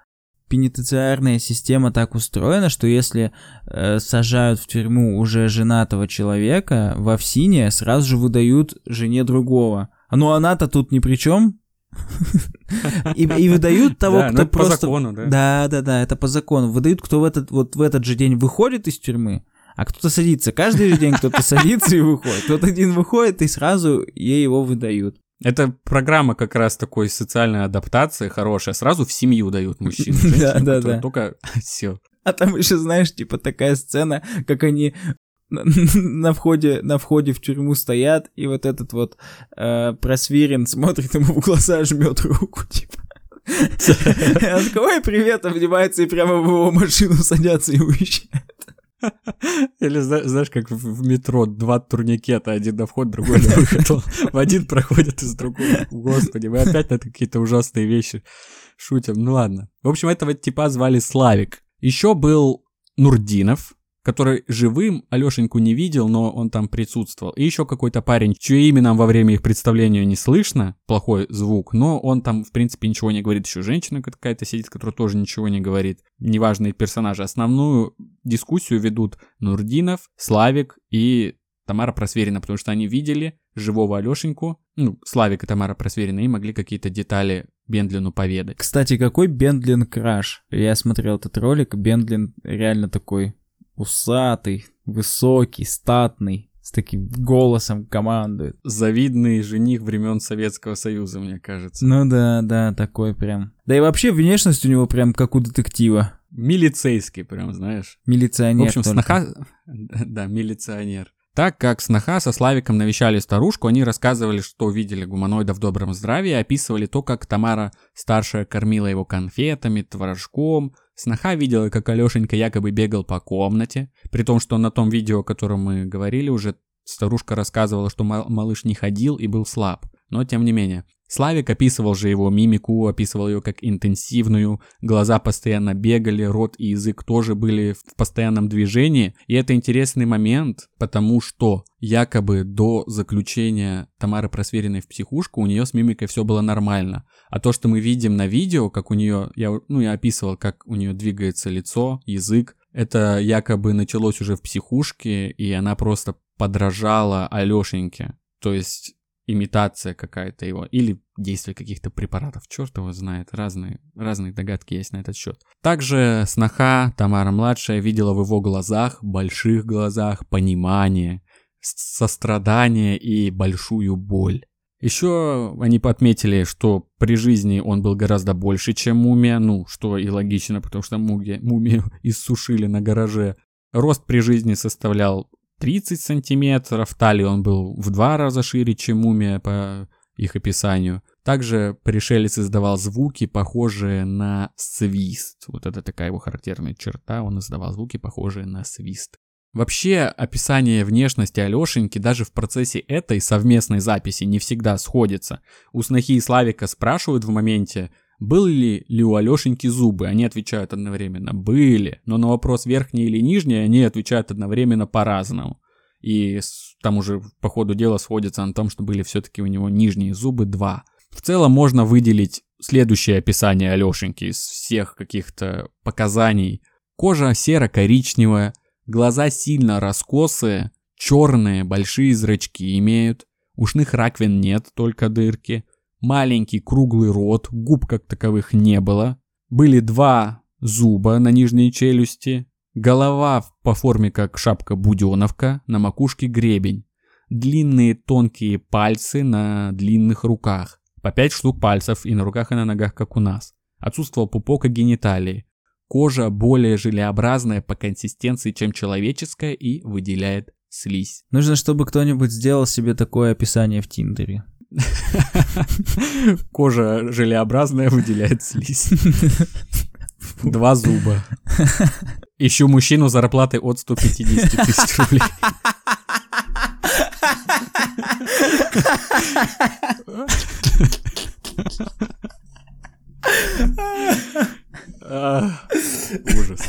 пенитенциарная система так устроена, что если э, сажают в тюрьму уже женатого человека, в Овсине сразу же выдают жене другого. А Ну она-то тут ни при чем. И, и выдают того, Да, ну кто это по просто... закону, да. Да, да, да, это по закону. Выдают, кто в этот, вот в этот же день выходит из тюрьмы, а кто-то садится. Каждый же день кто-то садится и выходит. Кто-то один выходит, и сразу ей его выдают. Это программа как раз такой социальной адаптации хорошая. Сразу в семью дают мужчину. женщину, Да, да, да. Только все. А там еще, знаешь, типа такая сцена, как они на, входе, на входе в тюрьму стоят, и вот этот вот э, просвирен смотрит ему в глаза, жмет руку, типа. Он такой, ой, привет, обнимается и прямо в его машину садятся и уезжают. Или зна- знаешь, как в метро два турникета, один на вход, другой на выход. В один проходит из другого. Господи, мы опять на какие-то ужасные вещи шутим. Ну ладно. В общем, этого типа звали Славик. Еще был Нурдинов, который живым Алешеньку не видел, но он там присутствовал. И еще какой-то парень, чье имя нам во время их представления не слышно, плохой звук, но он там, в принципе, ничего не говорит. Еще женщина какая-то сидит, которая тоже ничего не говорит. Неважные персонажи. Основную дискуссию ведут Нурдинов, Славик и Тамара Просверина, потому что они видели живого Алешеньку, ну, Славик и Тамара Просверина, и могли какие-то детали Бендлину поведать. Кстати, какой Бендлин краш? Я смотрел этот ролик, Бендлин реально такой усатый, высокий, статный, с таким голосом командует. Завидный жених времен Советского Союза, мне кажется. Ну да, да, такой прям. Да и вообще внешность у него прям как у детектива. Милицейский прям, знаешь. Милиционер В общем, только. сноха... Да, милиционер. Так как сноха со Славиком навещали старушку, они рассказывали, что видели гуманоида в добром здравии, описывали то, как Тамара старшая кормила его конфетами, творожком. Сноха видела, как Алешенька якобы бегал по комнате, при том, что на том видео, о котором мы говорили, уже старушка рассказывала, что мал- малыш не ходил и был слаб. но тем не менее. Славик описывал же его мимику, описывал ее как интенсивную, глаза постоянно бегали, рот и язык тоже были в постоянном движении. И это интересный момент, потому что якобы до заключения Тамары Просверенной в психушку у нее с мимикой все было нормально. А то, что мы видим на видео, как у нее, я, ну, я описывал, как у нее двигается лицо, язык, это якобы началось уже в психушке, и она просто подражала Алешеньке. То есть имитация какая-то его, или действие каких-то препаратов, черт его знает, разные, разные догадки есть на этот счет. Также сноха Тамара-младшая видела в его глазах, больших глазах, понимание, сострадание и большую боль. Еще они отметили, что при жизни он был гораздо больше, чем мумия, ну, что и логично, потому что мумия, мумию иссушили на гараже. Рост при жизни составлял 30 сантиметров, талии он был в два раза шире, чем мумия по их описанию. Также пришелец издавал звуки, похожие на свист. Вот это такая его характерная черта, он издавал звуки, похожие на свист. Вообще, описание внешности Алешеньки даже в процессе этой совместной записи не всегда сходится. У Снохи и Славика спрашивают в моменте, были ли у Алешеньки зубы? Они отвечают одновременно «были», но на вопрос верхние или нижние они отвечают одновременно по-разному. И там уже по ходу дела сходится на том, что были все-таки у него нижние зубы два. В целом можно выделить следующее описание Алешеньки из всех каких-то показаний. Кожа серо-коричневая, глаза сильно раскосые, черные, большие зрачки имеют, ушных раковин нет, только дырки – маленький круглый рот, губ как таковых не было. Были два зуба на нижней челюсти, голова по форме как шапка буденовка, на макушке гребень, длинные тонкие пальцы на длинных руках, по пять штук пальцев и на руках и на ногах, как у нас. Отсутствовал пупок и гениталии. Кожа более желеобразная по консистенции, чем человеческая и выделяет слизь. Нужно, чтобы кто-нибудь сделал себе такое описание в Тиндере. Кожа желеобразная, выделяет слизь. Два зуба. Ищу мужчину зарплатой от 150 тысяч рублей. Ужас.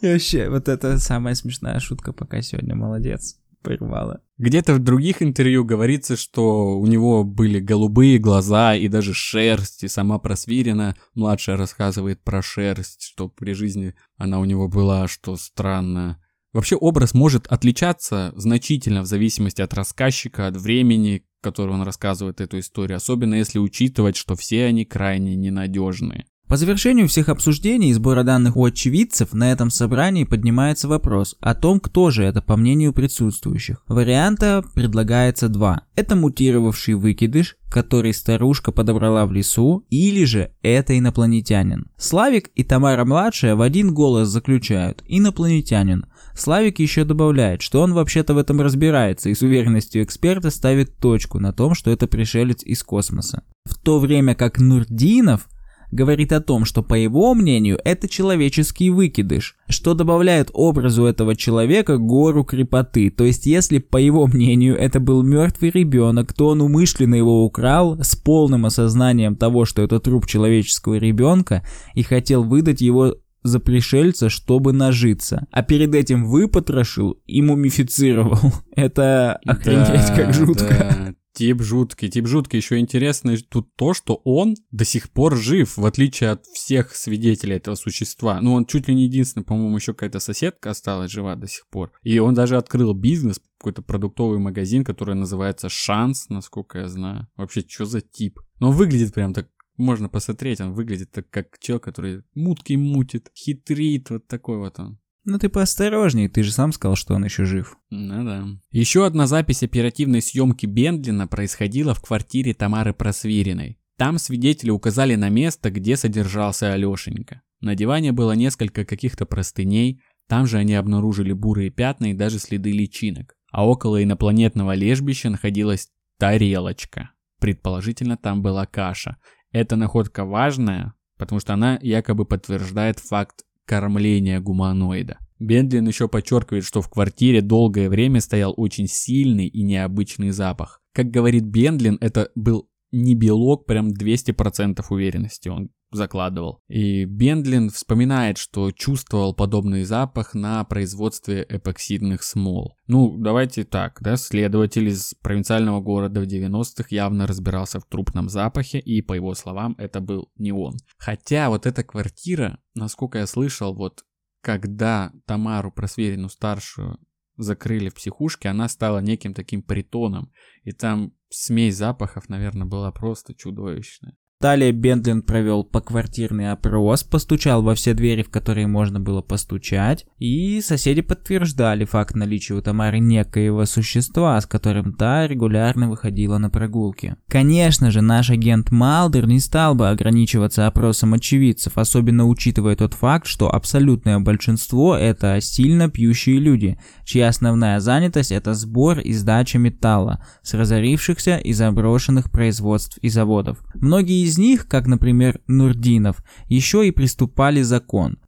И вообще, вот это самая смешная шутка пока сегодня, молодец порвало. Где-то в других интервью говорится, что у него были голубые глаза и даже шерсть, и сама Просвирина младшая рассказывает про шерсть, что при жизни она у него была, что странно. Вообще образ может отличаться значительно в зависимости от рассказчика, от времени, которое он рассказывает эту историю, особенно если учитывать, что все они крайне ненадежные. По завершению всех обсуждений и сбора данных у очевидцев на этом собрании поднимается вопрос о том, кто же это по мнению присутствующих. Варианта предлагается два. Это мутировавший выкидыш, который старушка подобрала в лесу, или же это инопланетянин. Славик и Тамара-младшая в один голос заключают «инопланетянин». Славик еще добавляет, что он вообще-то в этом разбирается и с уверенностью эксперта ставит точку на том, что это пришелец из космоса. В то время как Нурдинов говорит о том, что по его мнению это человеческий выкидыш, что добавляет образу этого человека гору крепоты. То есть если по его мнению это был мертвый ребенок, то он умышленно его украл с полным осознанием того, что это труп человеческого ребенка и хотел выдать его за пришельца, чтобы нажиться. А перед этим выпотрошил и мумифицировал. Это охренеть да, как жутко. Да. Тип жуткий, тип жуткий. Еще интересно тут то, что он до сих пор жив, в отличие от всех свидетелей этого существа. Ну, он чуть ли не единственный, по-моему, еще какая-то соседка осталась жива до сих пор. И он даже открыл бизнес, какой-то продуктовый магазин, который называется «Шанс», насколько я знаю. Вообще, что за тип? Но он выглядит прям так можно посмотреть, он выглядит так, как человек, который мутки мутит, хитрит, вот такой вот он. Ну ты поосторожней, ты же сам сказал, что он еще жив. Ну да. Еще одна запись оперативной съемки Бендлина происходила в квартире Тамары Просвириной. Там свидетели указали на место, где содержался Алешенька. На диване было несколько каких-то простыней, там же они обнаружили бурые пятна и даже следы личинок. А около инопланетного лежбища находилась тарелочка. Предположительно, там была каша. Эта находка важная, потому что она якобы подтверждает факт кормления гуманоида. Бендлин еще подчеркивает, что в квартире долгое время стоял очень сильный и необычный запах. Как говорит Бендлин, это был не белок, прям 200% уверенности он закладывал. И Бендлин вспоминает, что чувствовал подобный запах на производстве эпоксидных смол. Ну, давайте так, да, следователь из провинциального города в 90-х явно разбирался в трупном запахе, и, по его словам, это был не он. Хотя вот эта квартира, насколько я слышал, вот когда Тамару Просверину старшую закрыли в психушке, она стала неким таким притоном. И там смесь запахов, наверное, была просто чудовищная. Далее Бендлин провел поквартирный опрос, постучал во все двери, в которые можно было постучать, и соседи подтверждали факт наличия у Тамары некоего существа, с которым та регулярно выходила на прогулки. Конечно же, наш агент Малдер не стал бы ограничиваться опросом очевидцев, особенно учитывая тот факт, что абсолютное большинство это сильно пьющие люди, чья основная занятость это сбор и сдача металла с разорившихся и заброшенных производств и заводов. Многие из них, как, например, Нурдинов, еще и приступали закон.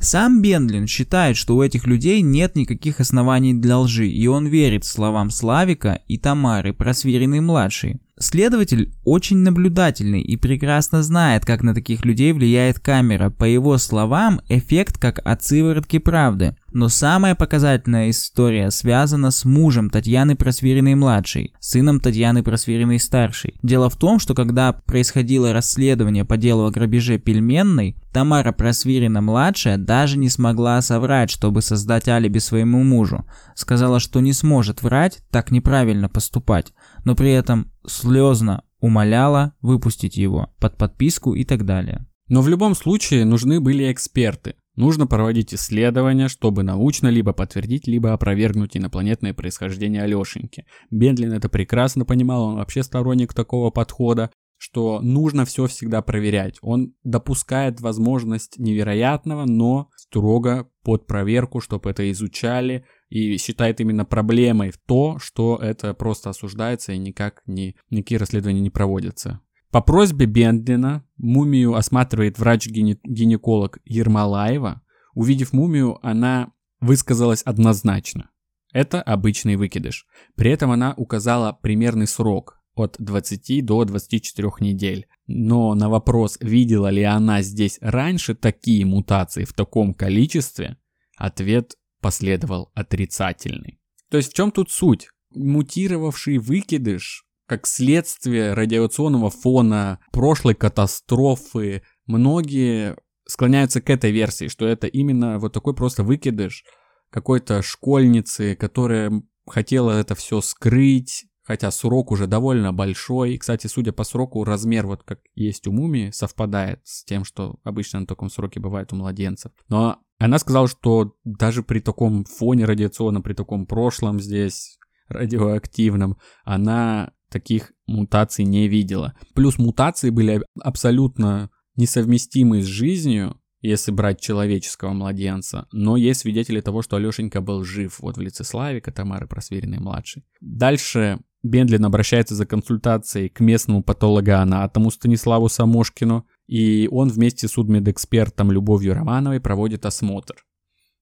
Сам Бендлин считает, что у этих людей нет никаких оснований для лжи, и он верит словам Славика и Тамары, просверенной младшей. Следователь очень наблюдательный и прекрасно знает, как на таких людей влияет камера. По его словам, эффект как от сыворотки правды. Но самая показательная история связана с мужем Татьяны Просвириной-младшей, сыном Татьяны Просвириной-старшей. Дело в том, что когда происходило расследование по делу о грабеже пельменной, Тамара Просвирина-младшая даже не смогла соврать, чтобы создать алиби своему мужу. Сказала, что не сможет врать, так неправильно поступать но при этом слезно умоляла выпустить его под подписку и так далее. Но в любом случае нужны были эксперты. Нужно проводить исследования, чтобы научно либо подтвердить, либо опровергнуть инопланетное происхождение Алешеньки. Бендлин это прекрасно понимал, он вообще сторонник такого подхода, что нужно все всегда проверять. Он допускает возможность невероятного, но строго под проверку, чтобы это изучали, и считает именно проблемой то, что это просто осуждается и никак не, никакие расследования не проводятся. По просьбе Бендлина мумию осматривает врач-гинеколог Ермолаева. Увидев мумию, она высказалась однозначно. Это обычный выкидыш. При этом она указала примерный срок от 20 до 24 недель. Но на вопрос, видела ли она здесь раньше такие мутации в таком количестве, ответ последовал отрицательный. То есть в чем тут суть? Мутировавший выкидыш, как следствие радиационного фона, прошлой катастрофы, многие склоняются к этой версии, что это именно вот такой просто выкидыш какой-то школьницы, которая хотела это все скрыть, хотя срок уже довольно большой. Кстати, судя по сроку, размер вот как есть у мумии совпадает с тем, что обычно на таком сроке бывает у младенцев. Но она сказала, что даже при таком фоне радиационном, при таком прошлом здесь радиоактивном, она таких мутаций не видела. Плюс мутации были абсолютно несовместимы с жизнью, если брать человеческого младенца. Но есть свидетели того, что Алешенька был жив вот в лице Славика, Тамары Просверенной младшей. Дальше Бендлин обращается за консультацией к местному патологоанатому Станиславу Самошкину, и он вместе с судмедэкспертом Любовью Романовой проводит осмотр.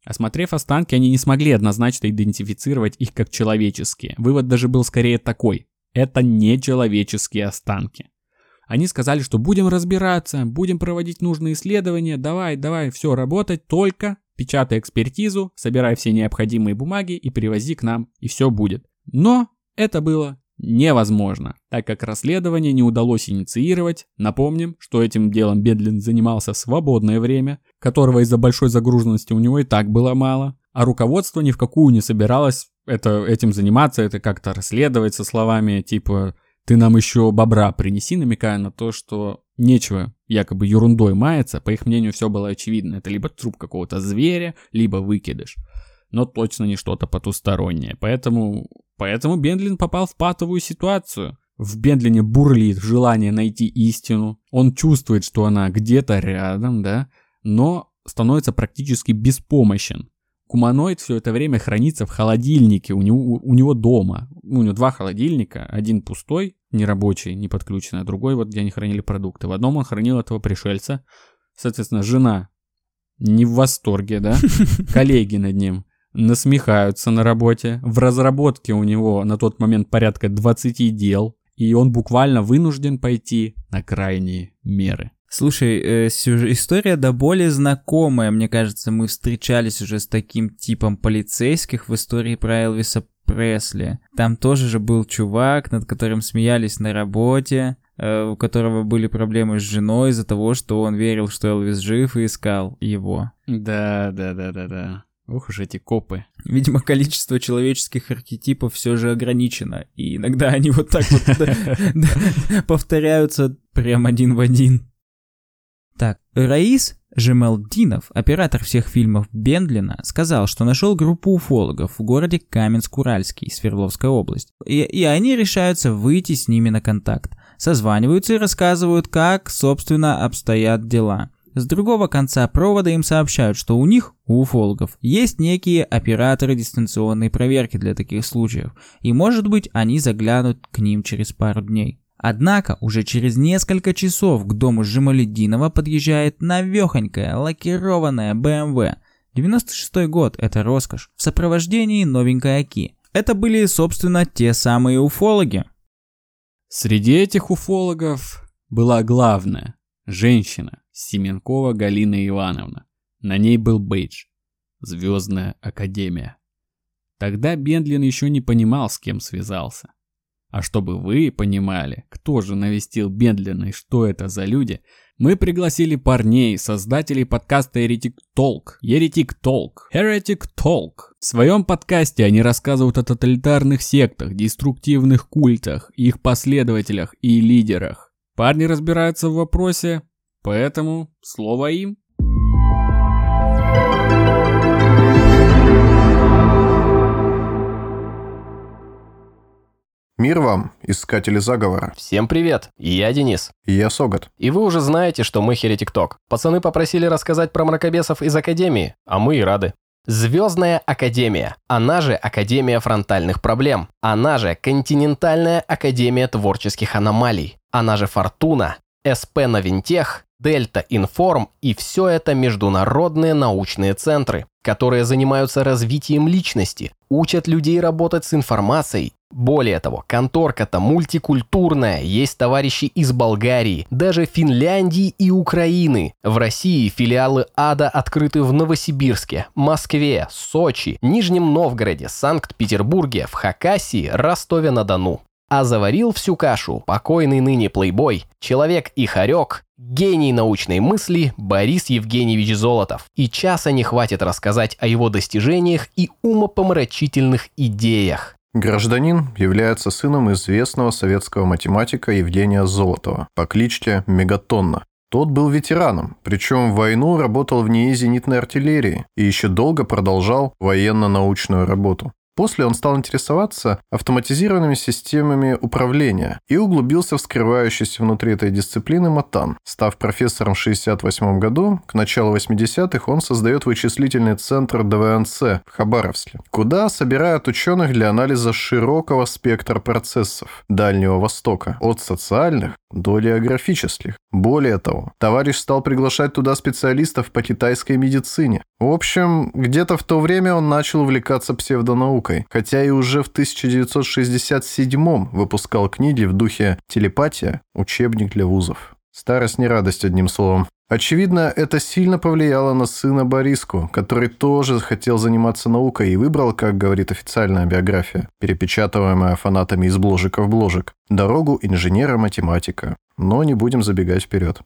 Осмотрев останки, они не смогли однозначно идентифицировать их как человеческие. Вывод даже был скорее такой. Это не человеческие останки. Они сказали, что будем разбираться, будем проводить нужные исследования, давай, давай, все, работать, только печатай экспертизу, собирай все необходимые бумаги и привози к нам, и все будет. Но это было невозможно, так как расследование не удалось инициировать. Напомним, что этим делом Бедлин занимался в свободное время, которого из-за большой загруженности у него и так было мало, а руководство ни в какую не собиралось это, этим заниматься, это как-то расследовать со словами типа «ты нам еще бобра принеси», намекая на то, что нечего якобы ерундой маяться, по их мнению все было очевидно, это либо труп какого-то зверя, либо выкидыш но точно не что-то потустороннее. Поэтому, поэтому Бендлин попал в патовую ситуацию. В Бендлине бурлит желание найти истину. Он чувствует, что она где-то рядом, да, но становится практически беспомощен. Куманоид все это время хранится в холодильнике у него, у него дома. У него два холодильника, один пустой, нерабочий, не подключенный, а другой вот, где они хранили продукты. В одном он хранил этого пришельца. Соответственно, жена не в восторге, да, коллеги над ним насмехаются на работе. В разработке у него на тот момент порядка 20 дел. и он буквально вынужден пойти на крайние меры. Слушай, э, сюж- история до боли знакомая. Мне кажется, мы встречались уже с таким типом полицейских в истории про Элвиса Пресли. Там тоже же был чувак, над которым смеялись на работе, э, у которого были проблемы с женой из-за того, что он верил, что Элвис жив и искал его. Да, да, да, да, да. Ух уж эти копы. Видимо, количество человеческих архетипов все же ограничено, и иногда они вот так вот повторяются прям один в один. Так, Раис Жемелдинов, оператор всех фильмов Бендлина, сказал, что нашел группу уфологов в городе Каменск-Уральский, Свердловская область. И, и они решаются выйти с ними на контакт. Созваниваются и рассказывают, как, собственно, обстоят дела. С другого конца провода им сообщают, что у них, у уфологов, есть некие операторы дистанционной проверки для таких случаев, и может быть они заглянут к ним через пару дней. Однако уже через несколько часов к дому Жемалединова подъезжает навехонькая лакированная BMW. 96 год, это роскошь, в сопровождении новенькой Аки. Это были, собственно, те самые уфологи. Среди этих уфологов была главная – женщина, Семенкова Галина Ивановна. На ней был бейдж «Звездная Академия». Тогда Бендлин еще не понимал, с кем связался. А чтобы вы понимали, кто же навестил Бендлина и что это за люди, мы пригласили парней, создателей подкаста Heretic Talk. Heretic Talk. Heretic Talk. В своем подкасте они рассказывают о тоталитарных сектах, деструктивных культах, их последователях и лидерах. Парни разбираются в вопросе, поэтому слово им. Мир вам, искатели заговора. Всем привет, я Денис. И я Согат. И вы уже знаете, что мы Херетик-Ток. Пацаны попросили рассказать про мракобесов из Академии, а мы и рады. Звездная Академия, она же Академия фронтальных проблем, она же Континентальная Академия творческих аномалий, она же Фортуна, СП Новинтех, Дельта Информ и все это международные научные центры, которые занимаются развитием личности, учат людей работать с информацией. Более того, конторка-то мультикультурная, есть товарищи из Болгарии, даже Финляндии и Украины. В России филиалы АДА открыты в Новосибирске, Москве, Сочи, Нижнем Новгороде, Санкт-Петербурге, в Хакасии, Ростове-на-Дону. А заварил всю кашу покойный ныне плейбой, человек и хорек, гений научной мысли Борис Евгеньевич Золотов. И часа не хватит рассказать о его достижениях и умопомрачительных идеях. Гражданин является сыном известного советского математика Евгения Золотова по кличке Мегатонна. Тот был ветераном, причем в войну работал в НИИ зенитной артиллерии и еще долго продолжал военно-научную работу. После он стал интересоваться автоматизированными системами управления и углубился в скрывающийся внутри этой дисциплины матан. Став профессором в 1968 году, к началу 80-х он создает вычислительный центр ДВНЦ в Хабаровске, куда собирают ученых для анализа широкого спектра процессов Дальнего Востока, от социальных до географических. Более того, товарищ стал приглашать туда специалистов по китайской медицине. В общем, где-то в то время он начал увлекаться псевдонаукой, хотя и уже в 1967 выпускал книги в духе «Телепатия. Учебник для вузов». Старость не радость, одним словом. Очевидно, это сильно повлияло на сына Бориску, который тоже хотел заниматься наукой и выбрал, как говорит официальная биография, перепечатываемая фанатами из бложика в бложик, дорогу инженера-математика. Но не будем забегать вперед.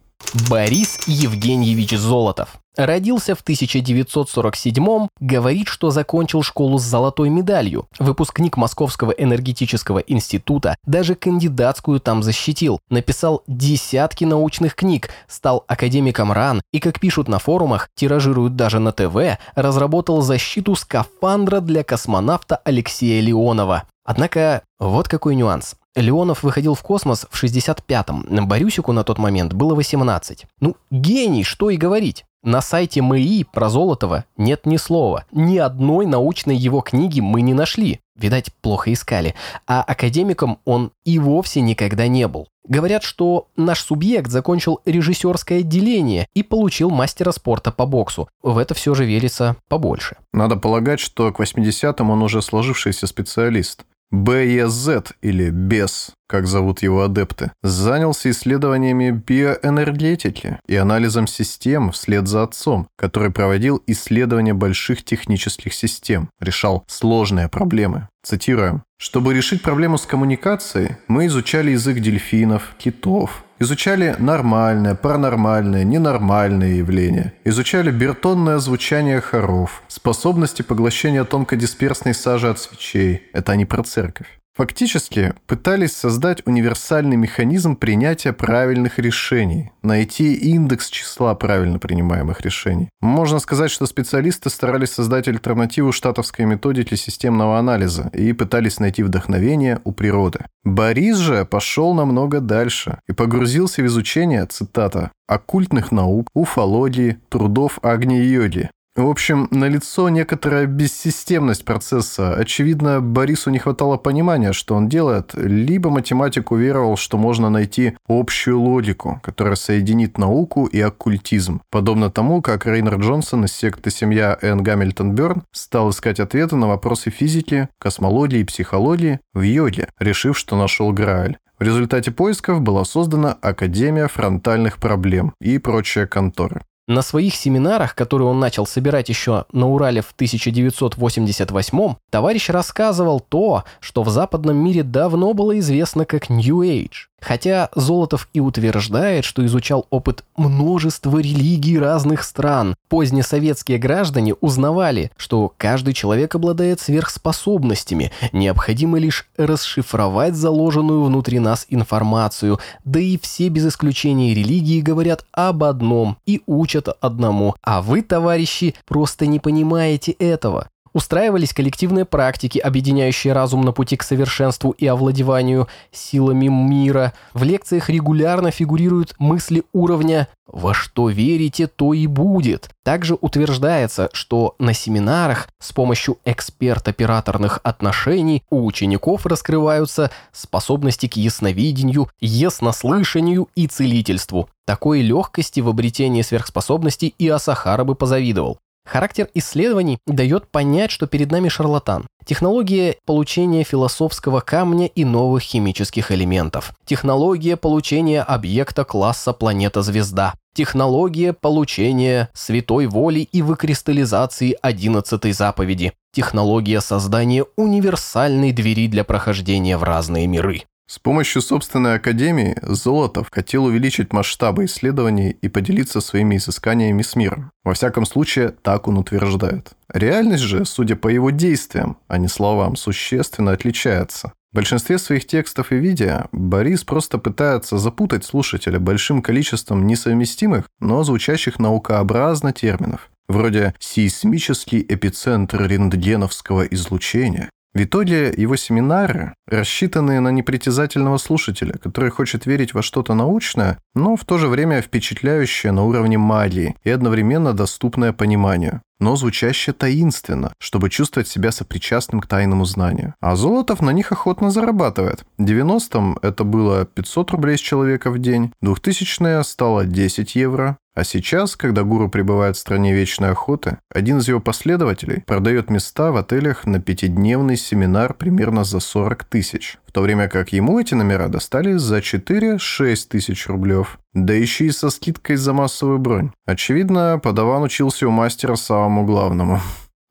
Борис Евгеньевич Золотов. Родился в 1947 говорит, что закончил школу с золотой медалью. Выпускник Московского энергетического института, даже кандидатскую там защитил. Написал десятки научных книг, стал академиком РАН и, как пишут на форумах, тиражируют даже на ТВ, разработал защиту скафандра для космонавта Алексея Леонова. Однако, вот какой нюанс. Леонов выходил в космос в 65-м, Борюсику на тот момент было 18. Ну, гений, что и говорить. На сайте МИИ про Золотова нет ни слова. Ни одной научной его книги мы не нашли. Видать, плохо искали. А академиком он и вовсе никогда не был. Говорят, что наш субъект закончил режиссерское отделение и получил мастера спорта по боксу. В это все же верится побольше. Надо полагать, что к 80-м он уже сложившийся специалист. БЕЗ или БЕС, как зовут его адепты, занялся исследованиями биоэнергетики и анализом систем вслед за отцом, который проводил исследования больших технических систем, решал сложные проблемы. Цитируем. «Чтобы решить проблему с коммуникацией, мы изучали язык дельфинов, китов, Изучали нормальное, паранормальное, ненормальные явления. Изучали бертонное звучание хоров, способности поглощения тонкодисперсной сажи от свечей. Это они про церковь. Фактически пытались создать универсальный механизм принятия правильных решений, найти индекс числа правильно принимаемых решений. Можно сказать, что специалисты старались создать альтернативу штатовской методике системного анализа и пытались найти вдохновение у природы. Борис же пошел намного дальше и погрузился в изучение, цитата, оккультных наук, уфологии, трудов Агни Йоги, в общем, налицо некоторая бессистемность процесса. Очевидно, Борису не хватало понимания, что он делает, либо математик уверовал, что можно найти общую логику, которая соединит науку и оккультизм. Подобно тому, как Рейнер Джонсон из секты «Семья Энн Гамильтон Бёрн» стал искать ответы на вопросы физики, космологии и психологии в йоге, решив, что нашел Грааль. В результате поисков была создана Академия фронтальных проблем и прочие конторы. На своих семинарах, которые он начал собирать еще на Урале в 1988 товарищ рассказывал то, что в западном мире давно было известно как New Age. Хотя Золотов и утверждает, что изучал опыт множества религий разных стран, позднесоветские граждане узнавали, что каждый человек обладает сверхспособностями, необходимо лишь расшифровать заложенную внутри нас информацию, да и все без исключения религии говорят об одном и учат одному, а вы, товарищи, просто не понимаете этого. Устраивались коллективные практики, объединяющие разум на пути к совершенству и овладеванию силами мира. В лекциях регулярно фигурируют мысли уровня «во что верите, то и будет». Также утверждается, что на семинарах с помощью эксперт-операторных отношений у учеников раскрываются способности к ясновидению, яснослышанию и целительству. Такой легкости в обретении сверхспособностей и Асахара бы позавидовал. Характер исследований дает понять, что перед нами шарлатан. Технология получения философского камня и новых химических элементов. Технология получения объекта класса планета-звезда. Технология получения святой воли и выкристаллизации одиннадцатой заповеди. Технология создания универсальной двери для прохождения в разные миры. С помощью собственной академии Золотов хотел увеличить масштабы исследований и поделиться своими изысканиями с миром. Во всяком случае, так он утверждает. Реальность же, судя по его действиям, а не словам, существенно отличается. В большинстве своих текстов и видео Борис просто пытается запутать слушателя большим количеством несовместимых, но звучащих наукообразно терминов, вроде «сейсмический эпицентр рентгеновского излучения», в итоге его семинары, рассчитанные на непритязательного слушателя, который хочет верить во что-то научное, но в то же время впечатляющее на уровне магии и одновременно доступное пониманию но звучаще таинственно, чтобы чувствовать себя сопричастным к тайному знанию. А Золотов на них охотно зарабатывает. В 90-м это было 500 рублей с человека в день, 2000-е стало 10 евро, а сейчас, когда гуру пребывает в стране вечной охоты, один из его последователей продает места в отелях на пятидневный семинар примерно за 40 тысяч, то время как ему эти номера достались за 4-6 тысяч рублев. Да еще и со скидкой за массовую бронь. Очевидно, подаван учился у мастера самому главному.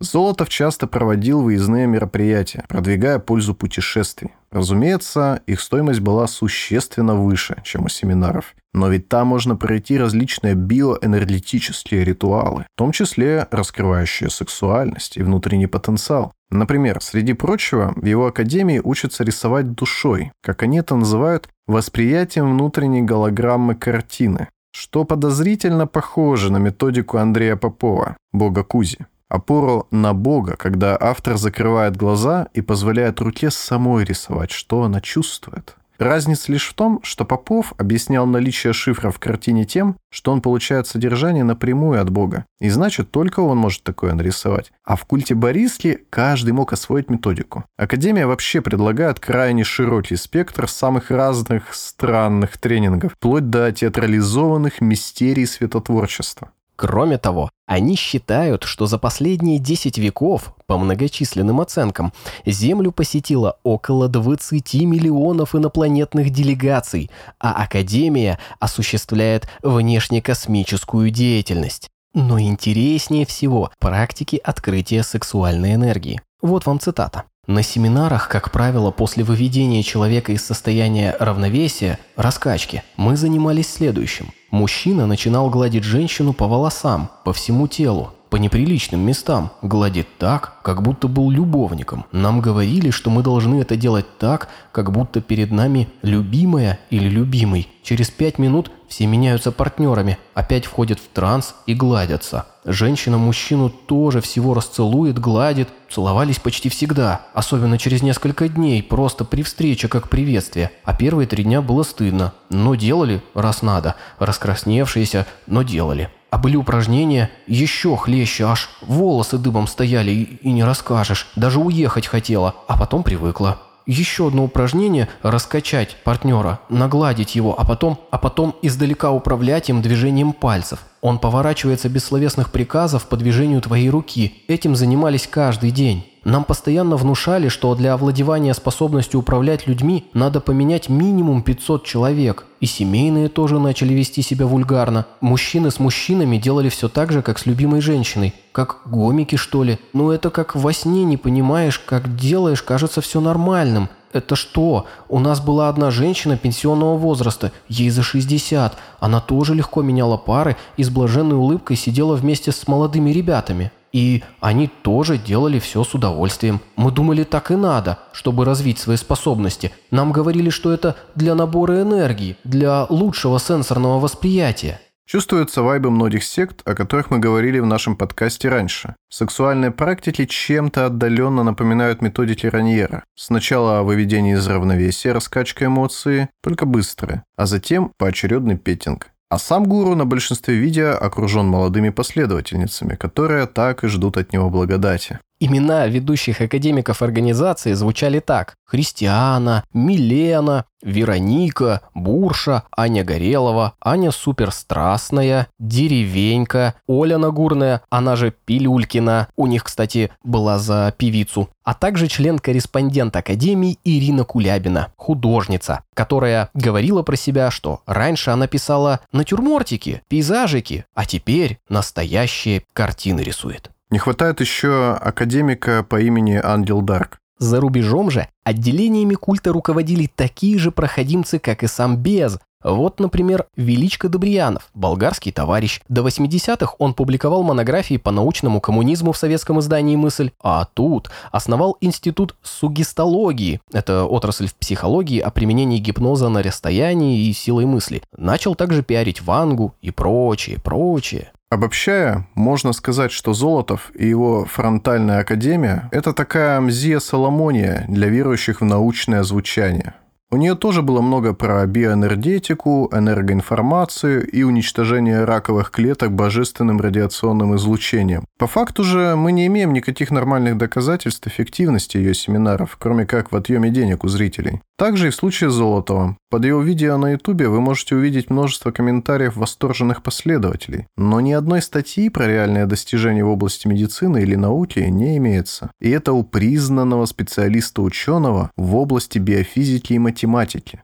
Золотов часто проводил выездные мероприятия, продвигая пользу путешествий. Разумеется, их стоимость была существенно выше, чем у семинаров. Но ведь там можно пройти различные биоэнергетические ритуалы, в том числе раскрывающие сексуальность и внутренний потенциал. Например, среди прочего, в его академии учатся рисовать душой, как они это называют, восприятием внутренней голограммы картины, что подозрительно похоже на методику Андрея Попова, бога Кузи опору на Бога, когда автор закрывает глаза и позволяет руке самой рисовать, что она чувствует. Разница лишь в том, что Попов объяснял наличие шифра в картине тем, что он получает содержание напрямую от Бога, и значит, только он может такое нарисовать. А в культе Бориски каждый мог освоить методику. Академия вообще предлагает крайне широкий спектр самых разных странных тренингов, вплоть до театрализованных мистерий светотворчества. Кроме того, они считают, что за последние 10 веков, по многочисленным оценкам, Землю посетило около 20 миллионов инопланетных делегаций, а Академия осуществляет внешнекосмическую деятельность. Но интереснее всего практики открытия сексуальной энергии. Вот вам цитата. На семинарах, как правило, после выведения человека из состояния равновесия, раскачки, мы занимались следующим. Мужчина начинал гладить женщину по волосам, по всему телу, по неприличным местам, гладит так, как будто был любовником. Нам говорили, что мы должны это делать так, как будто перед нами любимая или любимый. Через пять минут все меняются партнерами, опять входят в транс и гладятся. Женщина мужчину тоже всего расцелует, гладит. Целовались почти всегда, особенно через несколько дней, просто при встрече как приветствие. А первые три дня было стыдно, но делали, раз надо. Раскрасневшиеся, но делали. А были упражнения еще хлеще, аж волосы дыбом стояли и, и не расскажешь. Даже уехать хотела, а потом привыкла. Еще одно упражнение – раскачать партнера, нагладить его, а потом, а потом издалека управлять им движением пальцев. Он поворачивается без словесных приказов по движению твоей руки. Этим занимались каждый день. Нам постоянно внушали, что для овладевания способностью управлять людьми надо поменять минимум 500 человек. И семейные тоже начали вести себя вульгарно. Мужчины с мужчинами делали все так же, как с любимой женщиной. Как гомики, что ли. Ну это как во сне не понимаешь, как делаешь, кажется все нормальным. Это что? У нас была одна женщина пенсионного возраста, ей за 60. Она тоже легко меняла пары и с блаженной улыбкой сидела вместе с молодыми ребятами. И они тоже делали все с удовольствием. Мы думали, так и надо, чтобы развить свои способности. Нам говорили, что это для набора энергии, для лучшего сенсорного восприятия. Чувствуются вайбы многих сект, о которых мы говорили в нашем подкасте раньше. Сексуальные практики чем-то отдаленно напоминают методики Раньера. Сначала выведение из равновесия, раскачка эмоции, только быстрое, а затем поочередный петинг. А сам гуру на большинстве видео окружен молодыми последовательницами, которые так и ждут от него благодати. Имена ведущих академиков организации звучали так. Христиана, Милена, Вероника, Бурша, Аня Горелова, Аня Суперстрастная, Деревенька, Оля Нагурная, она же Пилюлькина, у них, кстати, была за певицу, а также член-корреспондент Академии Ирина Кулябина, художница, которая говорила про себя, что раньше она писала натюрмортики, пейзажики, а теперь настоящие картины рисует. Не хватает еще академика по имени Ангел Дарк. За рубежом же отделениями культа руководили такие же проходимцы, как и сам Без. Вот, например, Величко Добриянов, болгарский товарищ. До 80-х он публиковал монографии по научному коммунизму в советском издании «Мысль», а тут основал институт сугестологии. Это отрасль в психологии о применении гипноза на расстоянии и силой мысли. Начал также пиарить Вангу и прочее, прочее. Обобщая, можно сказать, что Золотов и его фронтальная академия – это такая мзия Соломония для верующих в научное звучание – у нее тоже было много про биоэнергетику, энергоинформацию и уничтожение раковых клеток божественным радиационным излучением. По факту же мы не имеем никаких нормальных доказательств эффективности ее семинаров, кроме как в отъеме денег у зрителей. Также и в случае Золотова. Под его видео на ютубе вы можете увидеть множество комментариев восторженных последователей, но ни одной статьи про реальные достижения в области медицины или науки не имеется. И это у признанного специалиста-ученого в области биофизики и математики,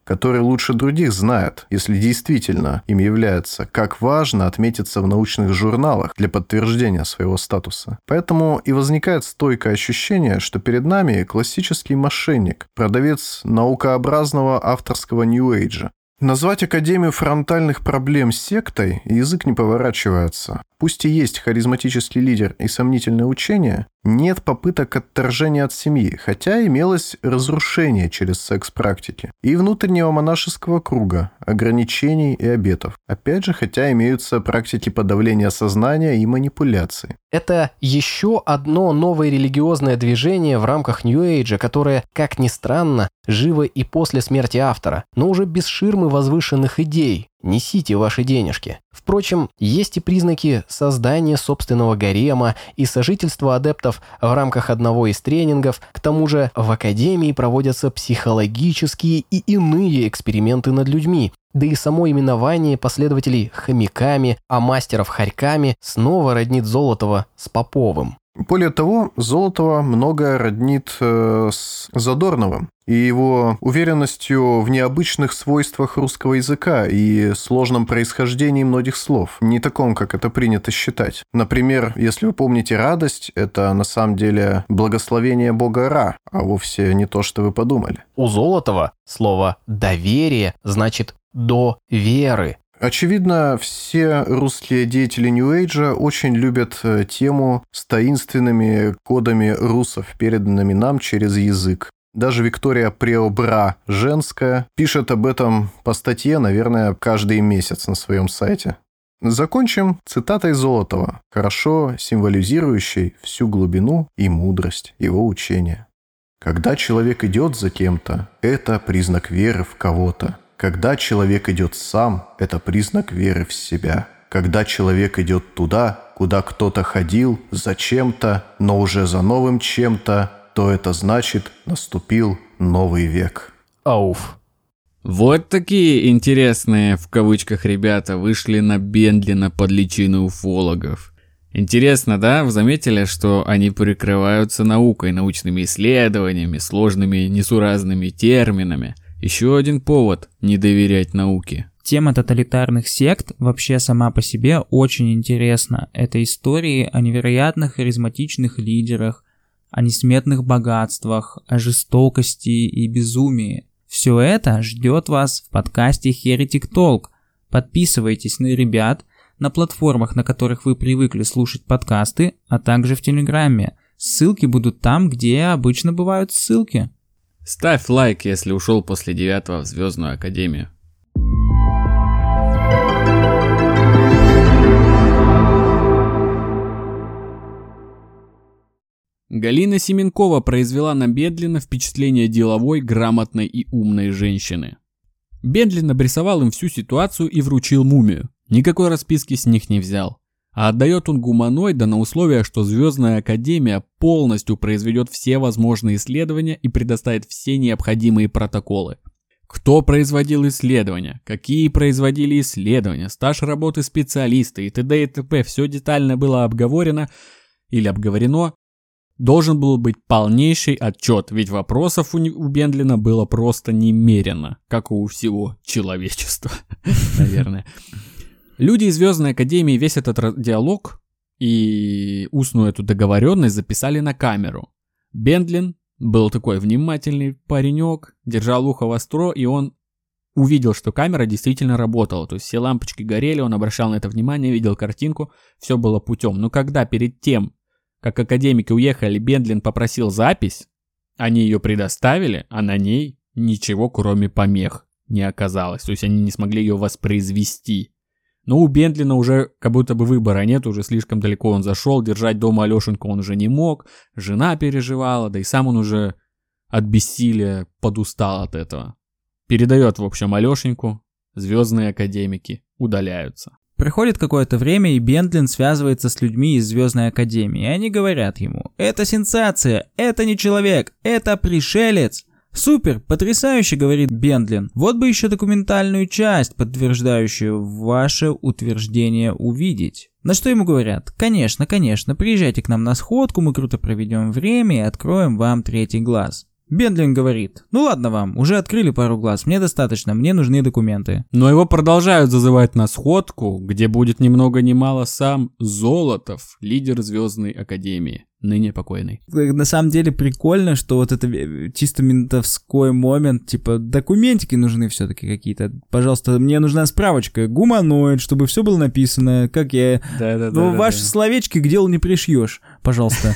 который лучше других знает, если действительно им является, как важно отметиться в научных журналах для подтверждения своего статуса. Поэтому и возникает стойкое ощущение, что перед нами классический мошенник, продавец наукообразного авторского нью-эйджа. Назвать Академию фронтальных проблем сектой язык не поворачивается. Пусть и есть харизматический лидер и сомнительное учение, нет попыток отторжения от семьи, хотя имелось разрушение через секс-практики. И внутреннего монашеского круга, ограничений и обетов. Опять же, хотя имеются практики подавления сознания и манипуляции. Это еще одно новое религиозное движение в рамках Нью-Эйджа, которое, как ни странно, живо и после смерти автора, но уже без ширмы возвышенных идей, несите ваши денежки. Впрочем, есть и признаки создания собственного гарема и сожительства адептов в рамках одного из тренингов. К тому же в Академии проводятся психологические и иные эксперименты над людьми. Да и само именование последователей хомяками, а мастеров хорьками снова роднит Золотого с Поповым. Более того, Золотого многое роднит э, с Задорновым и его уверенностью в необычных свойствах русского языка и сложном происхождении многих слов, не таком, как это принято считать. Например, если вы помните «радость», это на самом деле благословение бога Ра, а вовсе не то, что вы подумали. У Золотого слово «доверие» значит «до веры». Очевидно, все русские деятели Нью-Эйджа очень любят э, тему с таинственными кодами русов, переданными нам через язык. Даже Виктория Преобра, женская, пишет об этом по статье, наверное, каждый месяц на своем сайте. Закончим цитатой Золотова, хорошо символизирующей всю глубину и мудрость его учения. «Когда человек идет за кем-то, это признак веры в кого-то. Когда человек идет сам, это признак веры в себя. Когда человек идет туда, куда кто-то ходил, зачем-то, но уже за новым чем-то, то это значит, наступил новый век. Ауф. Вот такие интересные, в кавычках, ребята вышли на Бендлина под личину уфологов. Интересно, да? Вы заметили, что они прикрываются наукой, научными исследованиями, сложными несуразными терминами – еще один повод не доверять науке. Тема тоталитарных сект вообще сама по себе очень интересна. Это истории о невероятных харизматичных лидерах, о несметных богатствах, о жестокости и безумии. Все это ждет вас в подкасте Heretic Talk. Подписывайтесь на ребят на платформах, на которых вы привыкли слушать подкасты, а также в Телеграме. Ссылки будут там, где обычно бывают ссылки. Ставь лайк, если ушел после девятого в Звездную Академию. Галина Семенкова произвела на Бедлина впечатление деловой, грамотной и умной женщины. Бедлин обрисовал им всю ситуацию и вручил мумию. Никакой расписки с них не взял. А отдает он гуманоида на условие, что Звездная Академия полностью произведет все возможные исследования и предоставит все необходимые протоколы. Кто производил исследования, какие производили исследования, стаж работы специалиста и т.д. и т.п. Все детально было обговорено или обговорено. Должен был быть полнейший отчет, ведь вопросов у, у Бендлина было просто немерено, как у всего человечества, наверное. Люди из Звездной Академии весь этот диалог и устную эту договоренность записали на камеру. Бендлин был такой внимательный паренек, держал ухо востро, и он увидел, что камера действительно работала. То есть все лампочки горели, он обращал на это внимание, видел картинку, все было путем. Но когда перед тем, как академики уехали, Бендлин попросил запись, они ее предоставили, а на ней ничего кроме помех не оказалось. То есть они не смогли ее воспроизвести. Но у Бентлина уже как будто бы выбора нет, уже слишком далеко он зашел, держать дома Алешеньку он уже не мог, жена переживала, да и сам он уже от бессилия подустал от этого. Передает, в общем, Алешеньку, звездные академики удаляются. Проходит какое-то время, и Бентлин связывается с людьми из Звездной Академии, они говорят ему, это сенсация, это не человек, это пришелец. Супер, потрясающе, говорит Бендлин. Вот бы еще документальную часть, подтверждающую ваше утверждение увидеть. На что ему говорят? Конечно, конечно, приезжайте к нам на сходку, мы круто проведем время и откроем вам третий глаз. Бендлин говорит, ну ладно вам, уже открыли пару глаз, мне достаточно, мне нужны документы. Но его продолжают зазывать на сходку, где будет ни много ни мало сам Золотов, лидер Звездной Академии ныне покойный. На самом деле прикольно, что вот это э, чисто ментовской момент, типа документики нужны все-таки какие-то. Пожалуйста, мне нужна справочка, гуманоид, чтобы все было написано, как я. Да, да, да. Ну, да, ваши да. словечки к делу не пришьешь, пожалуйста.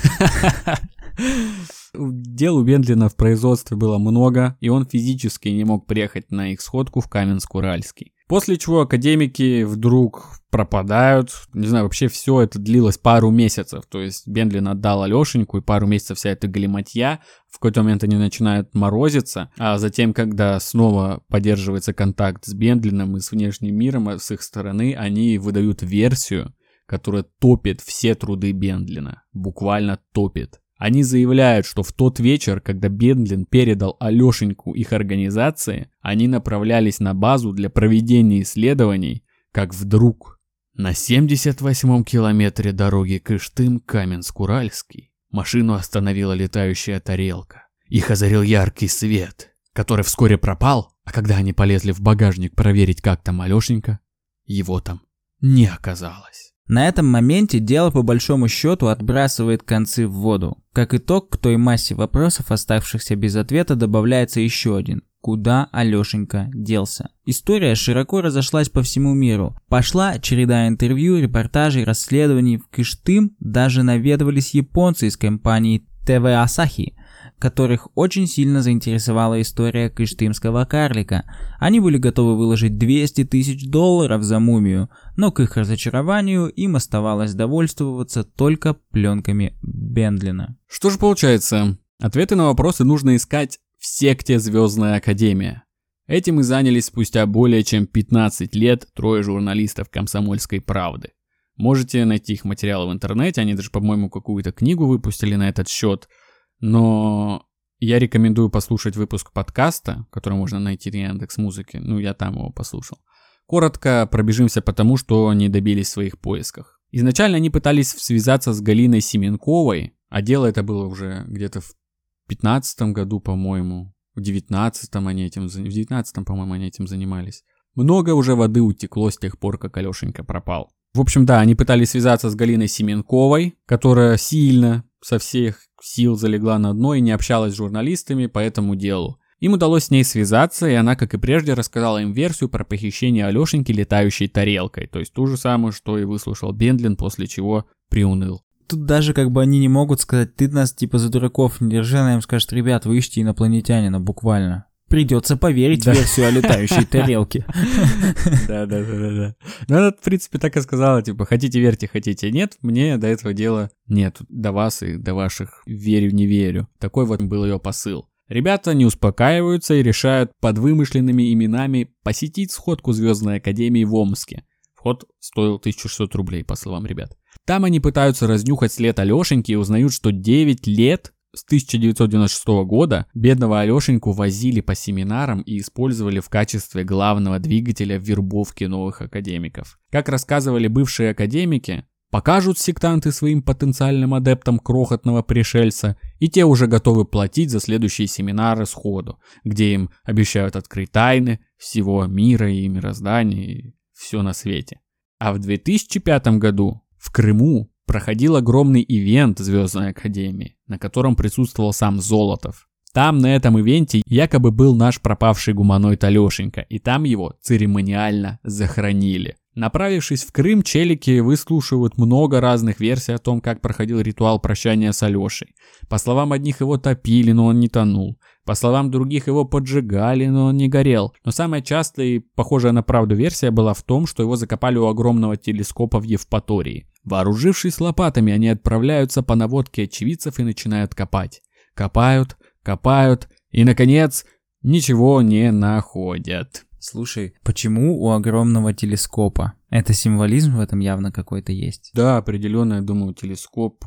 Дел у Бендлина в производстве было много, и он физически не мог приехать на их сходку в Каменск-Уральский. После чего академики вдруг пропадают. Не знаю, вообще все это длилось пару месяцев. То есть Бендлин отдал Алешеньку, и пару месяцев вся эта галиматья. В какой-то момент они начинают морозиться. А затем, когда снова поддерживается контакт с Бендлином и с внешним миром а с их стороны, они выдают версию, которая топит все труды Бендлина. Буквально топит. Они заявляют, что в тот вечер, когда Бендлин передал Алешеньку их организации, они направлялись на базу для проведения исследований, как вдруг на 78-м километре дороги Кыштым-Каменск-Уральский машину остановила летающая тарелка. Их озарил яркий свет, который вскоре пропал, а когда они полезли в багажник проверить, как там Алешенька, его там не оказалось. На этом моменте дело по большому счету отбрасывает концы в воду. Как итог, к той массе вопросов, оставшихся без ответа, добавляется еще один. Куда Алешенька делся? История широко разошлась по всему миру. Пошла череда интервью, репортажей, расследований. В Кыштым даже наведывались японцы из компании ТВ Асахи – которых очень сильно заинтересовала история кыштымского карлика. Они были готовы выложить 200 тысяч долларов за мумию, но к их разочарованию им оставалось довольствоваться только пленками Бендлина. Что же получается? Ответы на вопросы нужно искать в секте Звездная Академия. Этим мы занялись спустя более чем 15 лет трое журналистов «Комсомольской правды». Можете найти их материалы в интернете, они даже, по-моему, какую-то книгу выпустили на этот счет – но я рекомендую послушать выпуск подкаста, который можно найти на Яндекс Музыке. Ну, я там его послушал. Коротко пробежимся по тому, что они добились в своих поисках. Изначально они пытались связаться с Галиной Семенковой, а дело это было уже где-то в 15 году, по-моему. В 19 они этим, в 19 по-моему, они этим занимались. Много уже воды утекло с тех пор, как Алешенька пропал. В общем, да, они пытались связаться с Галиной Семенковой, которая сильно со всех сил залегла на дно и не общалась с журналистами по этому делу. Им удалось с ней связаться, и она, как и прежде, рассказала им версию про похищение Алешеньки летающей тарелкой, то есть ту же самую, что и выслушал Бендлин, после чего приуныл. Тут даже как бы они не могут сказать, ты нас типа за дураков не держи, она им скажет, ребят, вы ищете инопланетянина, буквально. Придется поверить да. версию о летающей тарелке. Да, да, да, да, да. Ну, она, в принципе, так и сказала, типа, хотите верьте, хотите нет, мне до этого дела нет, до вас и до ваших верю, не верю. Такой вот был ее посыл. Ребята не успокаиваются и решают под вымышленными именами посетить сходку Звездной Академии в Омске. Вход стоил 1600 рублей, по словам ребят. Там они пытаются разнюхать след Алешеньки и узнают, что 9 лет с 1996 года бедного Алешеньку возили по семинарам и использовали в качестве главного двигателя в вербовке новых академиков. Как рассказывали бывшие академики, покажут сектанты своим потенциальным адептам крохотного пришельца, и те уже готовы платить за следующие семинары сходу, где им обещают открыть тайны всего мира и мироздания и все на свете. А в 2005 году в Крыму проходил огромный ивент Звездной Академии, на котором присутствовал сам Золотов. Там на этом ивенте якобы был наш пропавший гуманоид Алешенька, и там его церемониально захоронили. Направившись в Крым, челики выслушивают много разных версий о том, как проходил ритуал прощания с Алешей. По словам одних его топили, но он не тонул. По словам других его поджигали, но он не горел. Но самая частая и похожая на правду версия была в том, что его закопали у огромного телескопа в Евпатории. Вооружившись лопатами, они отправляются по наводке очевидцев и начинают копать. Копают, копают и, наконец, ничего не находят. Слушай, почему у огромного телескопа? Это символизм в этом явно какой-то есть. Да, определенно, я думаю, телескоп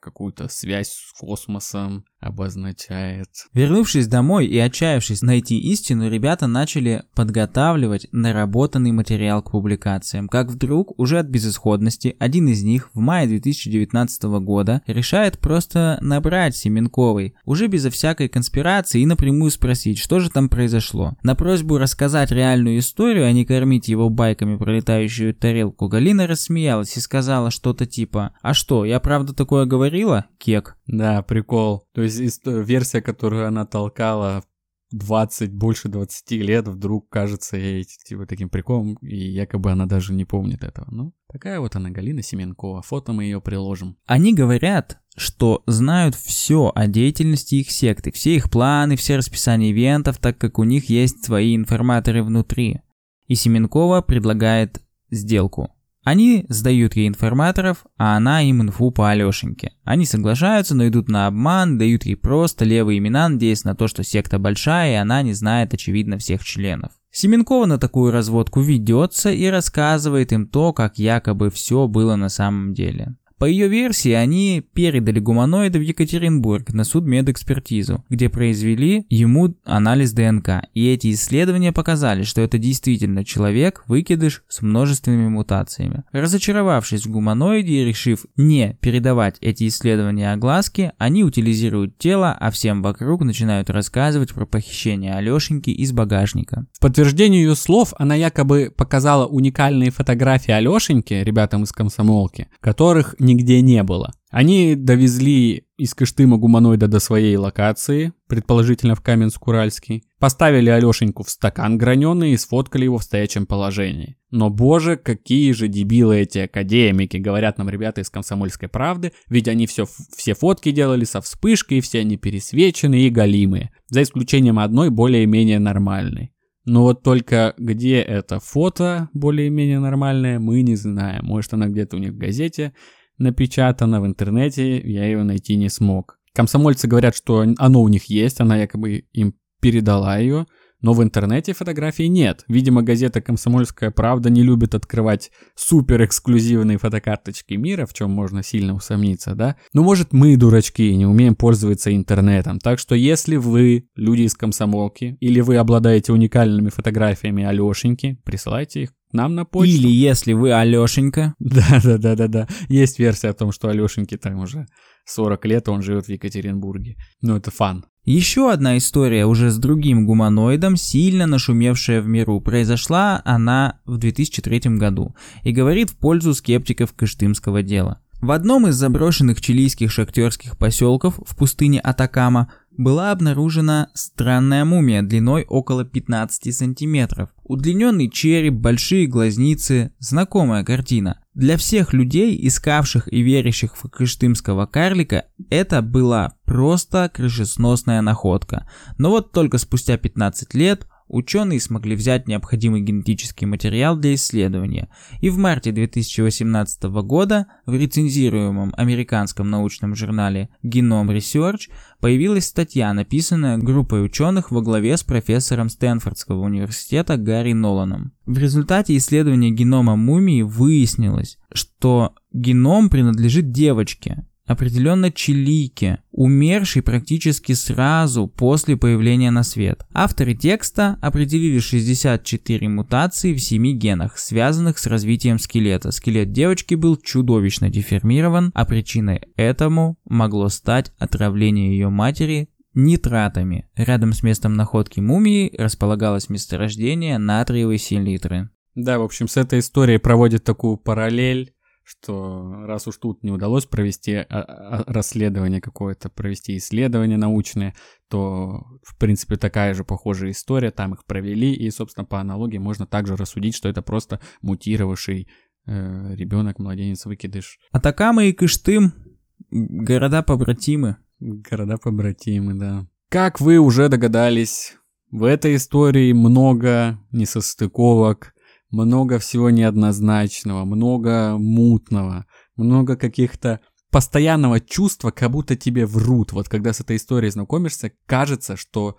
какую-то связь с космосом обозначает. Вернувшись домой и отчаявшись найти истину, ребята начали подготавливать наработанный материал к публикациям. Как вдруг, уже от безысходности, один из них в мае 2019 года решает просто набрать Семенковой, уже безо всякой конспирации и напрямую спросить, что же там произошло. На просьбу рассказать реальную историю, а не кормить его байками про летающую тарелку, Галина рассмеялась и сказала что-то типа «А что, я правда такое говорила, кек?» Да, прикол. То есть версия, которую она толкала 20, больше 20 лет, вдруг кажется ей типа таким приколом, и якобы она даже не помнит этого. Ну, такая вот она, Галина Семенкова. Фото мы ее приложим. Они говорят, что знают все о деятельности их секты, все их планы, все расписания ивентов, так как у них есть свои информаторы внутри. И Семенкова предлагает сделку. Они сдают ей информаторов, а она им инфу по Алешеньке. Они соглашаются, но идут на обман, дают ей просто левые имена, надеясь на то, что секта большая, и она не знает, очевидно, всех членов. Семенкова на такую разводку ведется и рассказывает им то, как якобы все было на самом деле. По ее версии, они передали гуманоида в Екатеринбург на судмедэкспертизу, где произвели ему анализ ДНК. И эти исследования показали, что это действительно человек, выкидыш с множественными мутациями. Разочаровавшись в гуманоиде и решив не передавать эти исследования огласке, они утилизируют тело, а всем вокруг начинают рассказывать про похищение Алешеньки из багажника. В подтверждение ее слов, она якобы показала уникальные фотографии Алешеньки, ребятам из комсомолки, которых нигде не было. Они довезли из Кыштыма гуманоида до своей локации, предположительно в Каменск-Уральский, поставили Алешеньку в стакан граненый и сфоткали его в стоячем положении. Но боже, какие же дебилы эти академики, говорят нам ребята из Комсомольской правды, ведь они все, все фотки делали со вспышкой, все они пересвеченные и галимые, за исключением одной более-менее нормальной. Но вот только где это фото более-менее нормальное, мы не знаем. Может она где-то у них в газете, напечатано в интернете, я ее найти не смог. Комсомольцы говорят, что оно у них есть, она якобы им передала ее, но в интернете фотографий нет. Видимо, газета «Комсомольская правда» не любит открывать супер эксклюзивные фотокарточки мира, в чем можно сильно усомниться, да? Ну, может, мы, дурачки, не умеем пользоваться интернетом. Так что, если вы, люди из комсомолки, или вы обладаете уникальными фотографиями Алешеньки, присылайте их нам на почту. Или если вы Алешенька. Да-да-да-да-да. Есть версия о том, что Алешеньке там уже 40 лет, он живет в Екатеринбурге. Ну, это фан. Еще одна история уже с другим гуманоидом, сильно нашумевшая в миру. Произошла она в 2003 году и говорит в пользу скептиков кыштымского дела. В одном из заброшенных чилийских шахтерских поселков в пустыне Атакама была обнаружена странная мумия длиной около 15 сантиметров. Удлиненный череп, большие глазницы, знакомая картина. Для всех людей, искавших и верящих в кыштымского карлика, это была просто крышесносная находка. Но вот только спустя 15 лет ученые смогли взять необходимый генетический материал для исследования, и в марте 2018 года в рецензируемом американском научном журнале Genome Research появилась статья, написанная группой ученых во главе с профессором Стэнфордского университета Гарри Ноланом. В результате исследования генома мумии выяснилось, что геном принадлежит девочке, определенно чилийке, умершей практически сразу после появления на свет. Авторы текста определили 64 мутации в 7 генах, связанных с развитием скелета. Скелет девочки был чудовищно деформирован, а причиной этому могло стать отравление ее матери нитратами. Рядом с местом находки мумии располагалось месторождение натриевой селитры. Да, в общем, с этой историей проводит такую параллель что раз уж тут не удалось провести а, а, расследование какое-то, провести исследование научное, то, в принципе, такая же похожая история, там их провели, и, собственно, по аналогии можно также рассудить, что это просто мутировавший э, ребенок, младенец, выкидыш. Атакама и Кыштым — города-побратимы. Города-побратимы, да. Как вы уже догадались, в этой истории много несостыковок, много всего неоднозначного, много мутного, много каких-то постоянного чувства, как будто тебе врут. Вот когда с этой историей знакомишься, кажется, что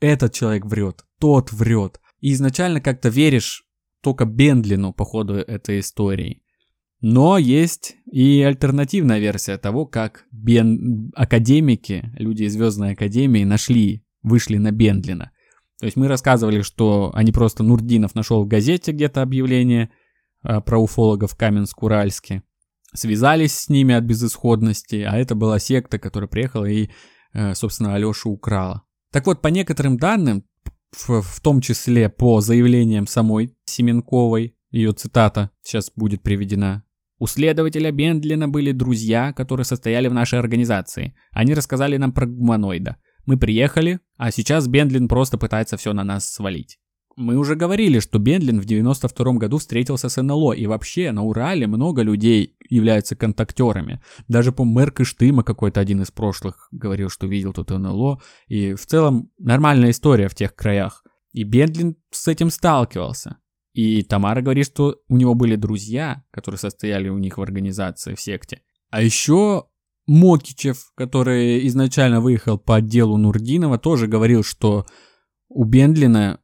этот человек врет, тот врет. И изначально как-то веришь только Бендлину по ходу этой истории. Но есть и альтернативная версия того, как Бен... академики, люди из Звездной Академии нашли, вышли на Бендлина. То есть мы рассказывали, что они просто Нурдинов нашел в газете где-то объявление э, про уфологов в Каменск-Уральске. Связались с ними от безысходности, а это была секта, которая приехала и, э, собственно, Алешу украла. Так вот, по некоторым данным, в, том числе по заявлениям самой Семенковой, ее цитата сейчас будет приведена. У следователя Бендлина были друзья, которые состояли в нашей организации. Они рассказали нам про гуманоида. Мы приехали, а сейчас Бендлин просто пытается все на нас свалить. Мы уже говорили, что Бендлин в 92 году встретился с НЛО, и вообще на Урале много людей являются контактерами. Даже по мэр Кыштыма какой-то один из прошлых говорил, что видел тут НЛО, и в целом нормальная история в тех краях. И Бендлин с этим сталкивался. И Тамара говорит, что у него были друзья, которые состояли у них в организации, в секте. А еще Мокичев, который изначально выехал по отделу Нурдинова, тоже говорил, что у Бендлина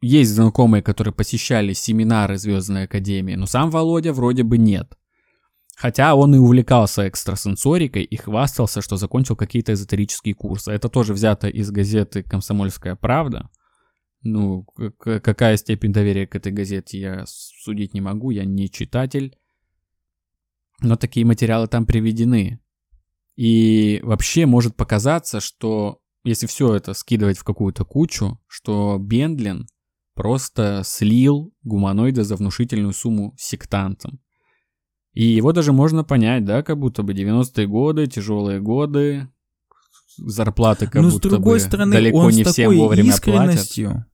есть знакомые, которые посещали семинары Звездной Академии, но сам Володя вроде бы нет. Хотя он и увлекался экстрасенсорикой и хвастался, что закончил какие-то эзотерические курсы. Это тоже взято из газеты «Комсомольская правда». Ну, какая степень доверия к этой газете, я судить не могу, я не читатель. Но такие материалы там приведены. И вообще может показаться, что если все это скидывать в какую-то кучу, что Бендлин просто слил гуманоида за внушительную сумму сектантам. И его даже можно понять, да, как будто бы 90-е годы, тяжелые годы, зарплаты как Но будто с другой бы стороны, далеко он не с всем вовремя искренностью, платят.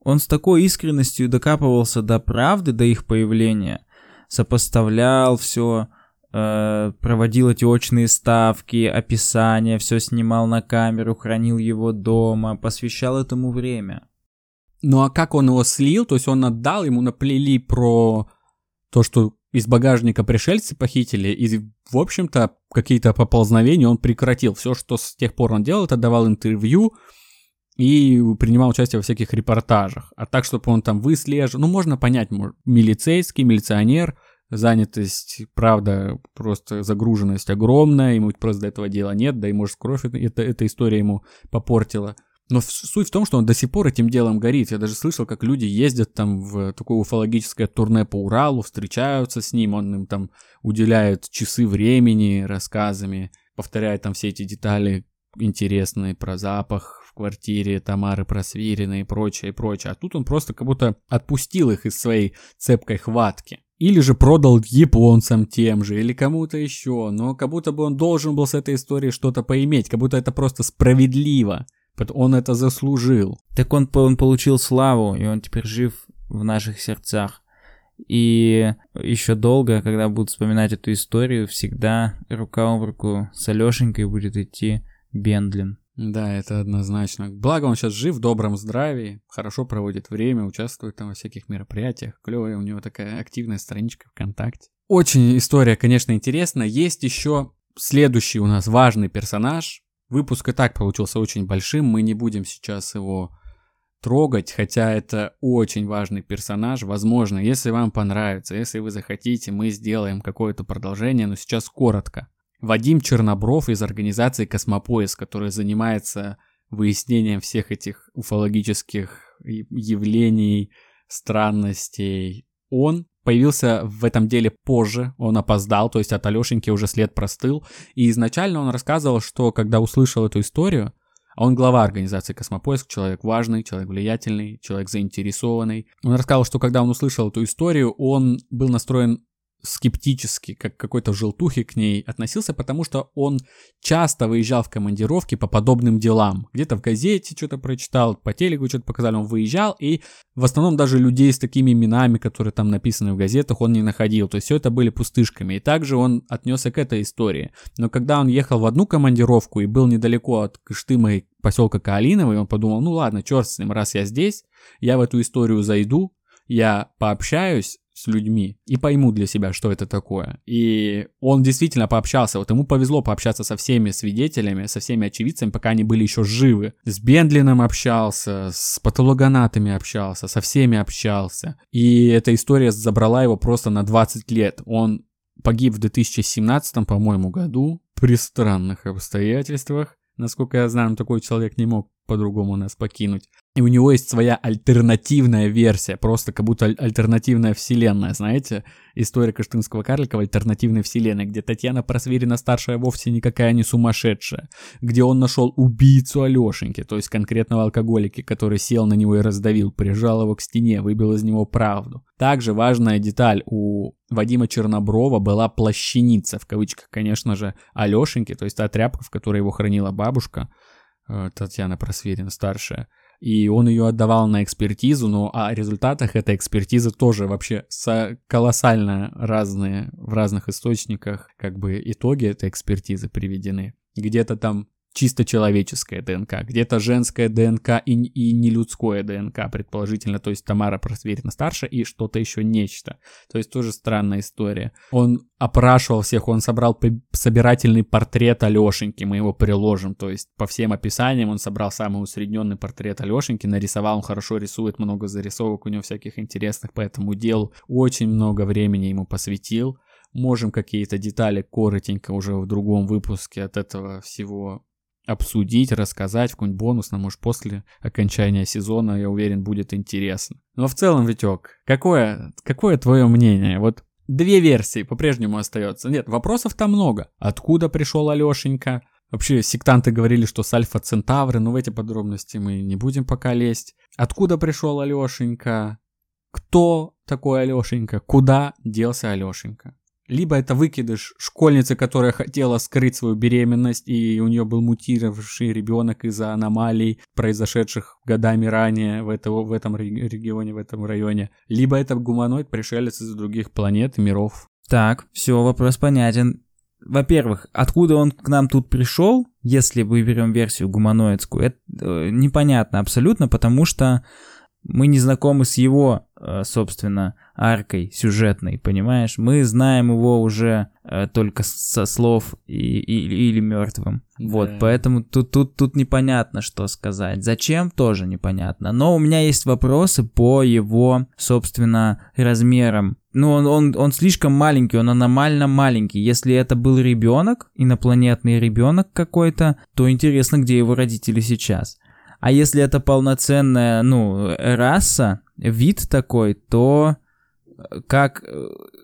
он с такой искренностью докапывался до правды, до их появления, сопоставлял все, проводил эти очные ставки, описания, все снимал на камеру, хранил его дома, посвящал этому время. Ну а как он его слил? То есть он отдал, ему наплели про то, что из багажника пришельцы похитили, и, в общем-то, какие-то поползновения он прекратил. Все, что с тех пор он делал, это давал интервью и принимал участие во всяких репортажах. А так, чтобы он там выслеживал, ну, можно понять, милицейский, милиционер, занятость, правда, просто загруженность огромная, ему просто до этого дела нет, да и, может, кровь это, эта история ему попортила. Но суть в том, что он до сих пор этим делом горит. Я даже слышал, как люди ездят там в такое уфологическое турне по Уралу, встречаются с ним, он им там уделяет часы времени рассказами, повторяет там все эти детали интересные про запах в квартире Тамары Просвирина и прочее, и прочее. А тут он просто как будто отпустил их из своей цепкой хватки. Или же продал японцам тем же, или кому-то еще. Но как будто бы он должен был с этой историей что-то поиметь, как будто это просто справедливо. Он это заслужил. Так он, он получил славу, и он теперь жив в наших сердцах. И еще долго, когда будут вспоминать эту историю, всегда рука об руку с Алешенькой будет идти Бендлин. Да, это однозначно. Благо он сейчас жив, в добром здравии, хорошо проводит время, участвует там во всяких мероприятиях. Клевая у него такая активная страничка ВКонтакте. Очень история, конечно, интересная. Есть еще следующий у нас важный персонаж, Выпуск и так получился очень большим, мы не будем сейчас его трогать, хотя это очень важный персонаж. Возможно, если вам понравится, если вы захотите, мы сделаем какое-то продолжение, но сейчас коротко. Вадим Чернобров из организации «Космопоиск», который занимается выяснением всех этих уфологических явлений, странностей, он появился в этом деле позже, он опоздал, то есть от Алешеньки уже след простыл. И изначально он рассказывал, что когда услышал эту историю, а он глава организации «Космопоиск», человек важный, человек влиятельный, человек заинтересованный. Он рассказал, что когда он услышал эту историю, он был настроен скептически, как какой-то желтухи к ней относился, потому что он часто выезжал в командировки по подобным делам. Где-то в газете что-то прочитал, по телеку что-то показали, он выезжал, и в основном даже людей с такими именами, которые там написаны в газетах, он не находил. То есть все это были пустышками. И также он отнесся к этой истории. Но когда он ехал в одну командировку и был недалеко от Кыштыма и поселка Каолиновый, он подумал, ну ладно, черт с ним, раз я здесь, я в эту историю зайду, я пообщаюсь, с людьми и пойму для себя, что это такое. И он действительно пообщался, вот ему повезло пообщаться со всеми свидетелями, со всеми очевидцами, пока они были еще живы. С Бендлином общался, с патологонатами общался, со всеми общался. И эта история забрала его просто на 20 лет. Он погиб в 2017, по-моему, году при странных обстоятельствах. Насколько я знаю, такой человек не мог по-другому нас покинуть. И у него есть своя альтернативная версия, просто как будто альтернативная вселенная, знаете? История Каштынского карлика в альтернативной вселенной, где Татьяна Просверина старшая вовсе никакая не сумасшедшая, где он нашел убийцу Алешеньки, то есть конкретного алкоголика, который сел на него и раздавил, прижал его к стене, выбил из него правду. Также важная деталь у Вадима Черноброва была плащаница, в кавычках, конечно же, Алешеньки, то есть та тряпка, в которой его хранила бабушка, Татьяна Просверина старшая. и он ее отдавал на экспертизу, но о результатах этой экспертизы тоже вообще колоссально разные в разных источниках, как бы итоги этой экспертизы приведены. Где-то там чисто человеческая ДНК, где-то женская ДНК и, и не людское ДНК, предположительно, то есть Тамара Просверина старше и что-то еще нечто. То есть тоже странная история. Он опрашивал всех, он собрал собирательный портрет Алешеньки, мы его приложим, то есть по всем описаниям он собрал самый усредненный портрет Алешеньки, нарисовал, он хорошо рисует, много зарисовок у него всяких интересных по этому делу, очень много времени ему посвятил. Можем какие-то детали коротенько уже в другом выпуске от этого всего обсудить, рассказать в какой-нибудь бонусно, может, после окончания сезона, я уверен, будет интересно. Но в целом, Витек, какое, какое твое мнение? Вот две версии по-прежнему остается. Нет, вопросов там много. Откуда пришел Алешенька? Вообще, сектанты говорили, что с Альфа Центавры, но в эти подробности мы не будем пока лезть. Откуда пришел Алешенька? Кто такой Алешенька? Куда делся Алешенька? Либо это выкидыш школьницы, которая хотела скрыть свою беременность, и у нее был мутировавший ребенок из-за аномалий, произошедших годами ранее в, это, в этом регионе, в этом районе. Либо это гуманоид, пришелец из других планет миров. Так, все, вопрос понятен. Во-первых, откуда он к нам тут пришел, если мы берем версию гуманоидскую, это э, непонятно абсолютно, потому что мы не знакомы с его, э, собственно, аркой сюжетной, понимаешь? Мы знаем его уже э, только со слов и, и, или мертвым. Да. Вот, поэтому тут, тут, тут непонятно, что сказать. Зачем, тоже непонятно. Но у меня есть вопросы по его, собственно, размерам. Ну, он, он, он слишком маленький, он аномально маленький. Если это был ребенок, инопланетный ребенок какой-то, то интересно, где его родители сейчас. А если это полноценная, ну, раса, вид такой, то как,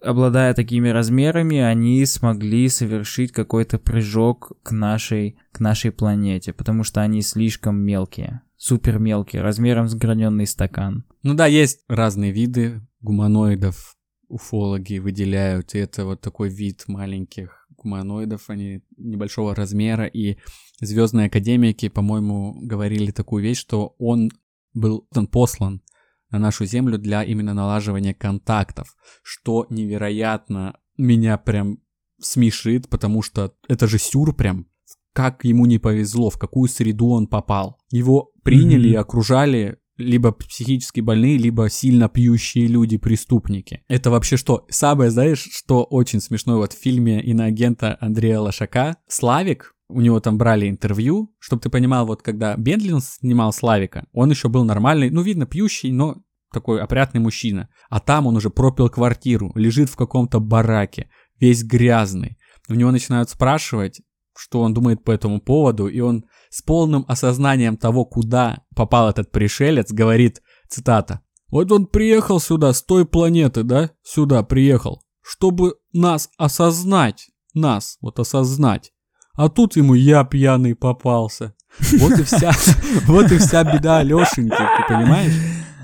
обладая такими размерами, они смогли совершить какой-то прыжок к нашей, к нашей планете, потому что они слишком мелкие, супер мелкие, размером с граненый стакан. Ну да, есть разные виды гуманоидов, уфологи выделяют, и это вот такой вид маленьких гуманоидов, они небольшого размера, и звездные академики, по-моему, говорили такую вещь, что он был он послан на нашу Землю для именно налаживания контактов, что невероятно меня прям смешит, потому что это же сюр прям, как ему не повезло, в какую среду он попал. Его приняли mm-hmm. и окружали либо психически больные, либо сильно пьющие люди-преступники. Это вообще что? Самое, знаешь, что очень смешно вот в фильме иноагента Андрея Лошака, Славик, у него там брали интервью, чтобы ты понимал, вот когда Бендлин снимал Славика, он еще был нормальный, ну, видно, пьющий, но такой опрятный мужчина. А там он уже пропил квартиру, лежит в каком-то бараке, весь грязный. У него начинают спрашивать, что он думает по этому поводу, и он с полным осознанием того, куда попал этот пришелец, говорит, цитата, «Вот он приехал сюда с той планеты, да, сюда приехал, чтобы нас осознать, нас вот осознать. А тут ему я пьяный попался. Вот и вся, вот и вся беда Алешеньки, ты понимаешь?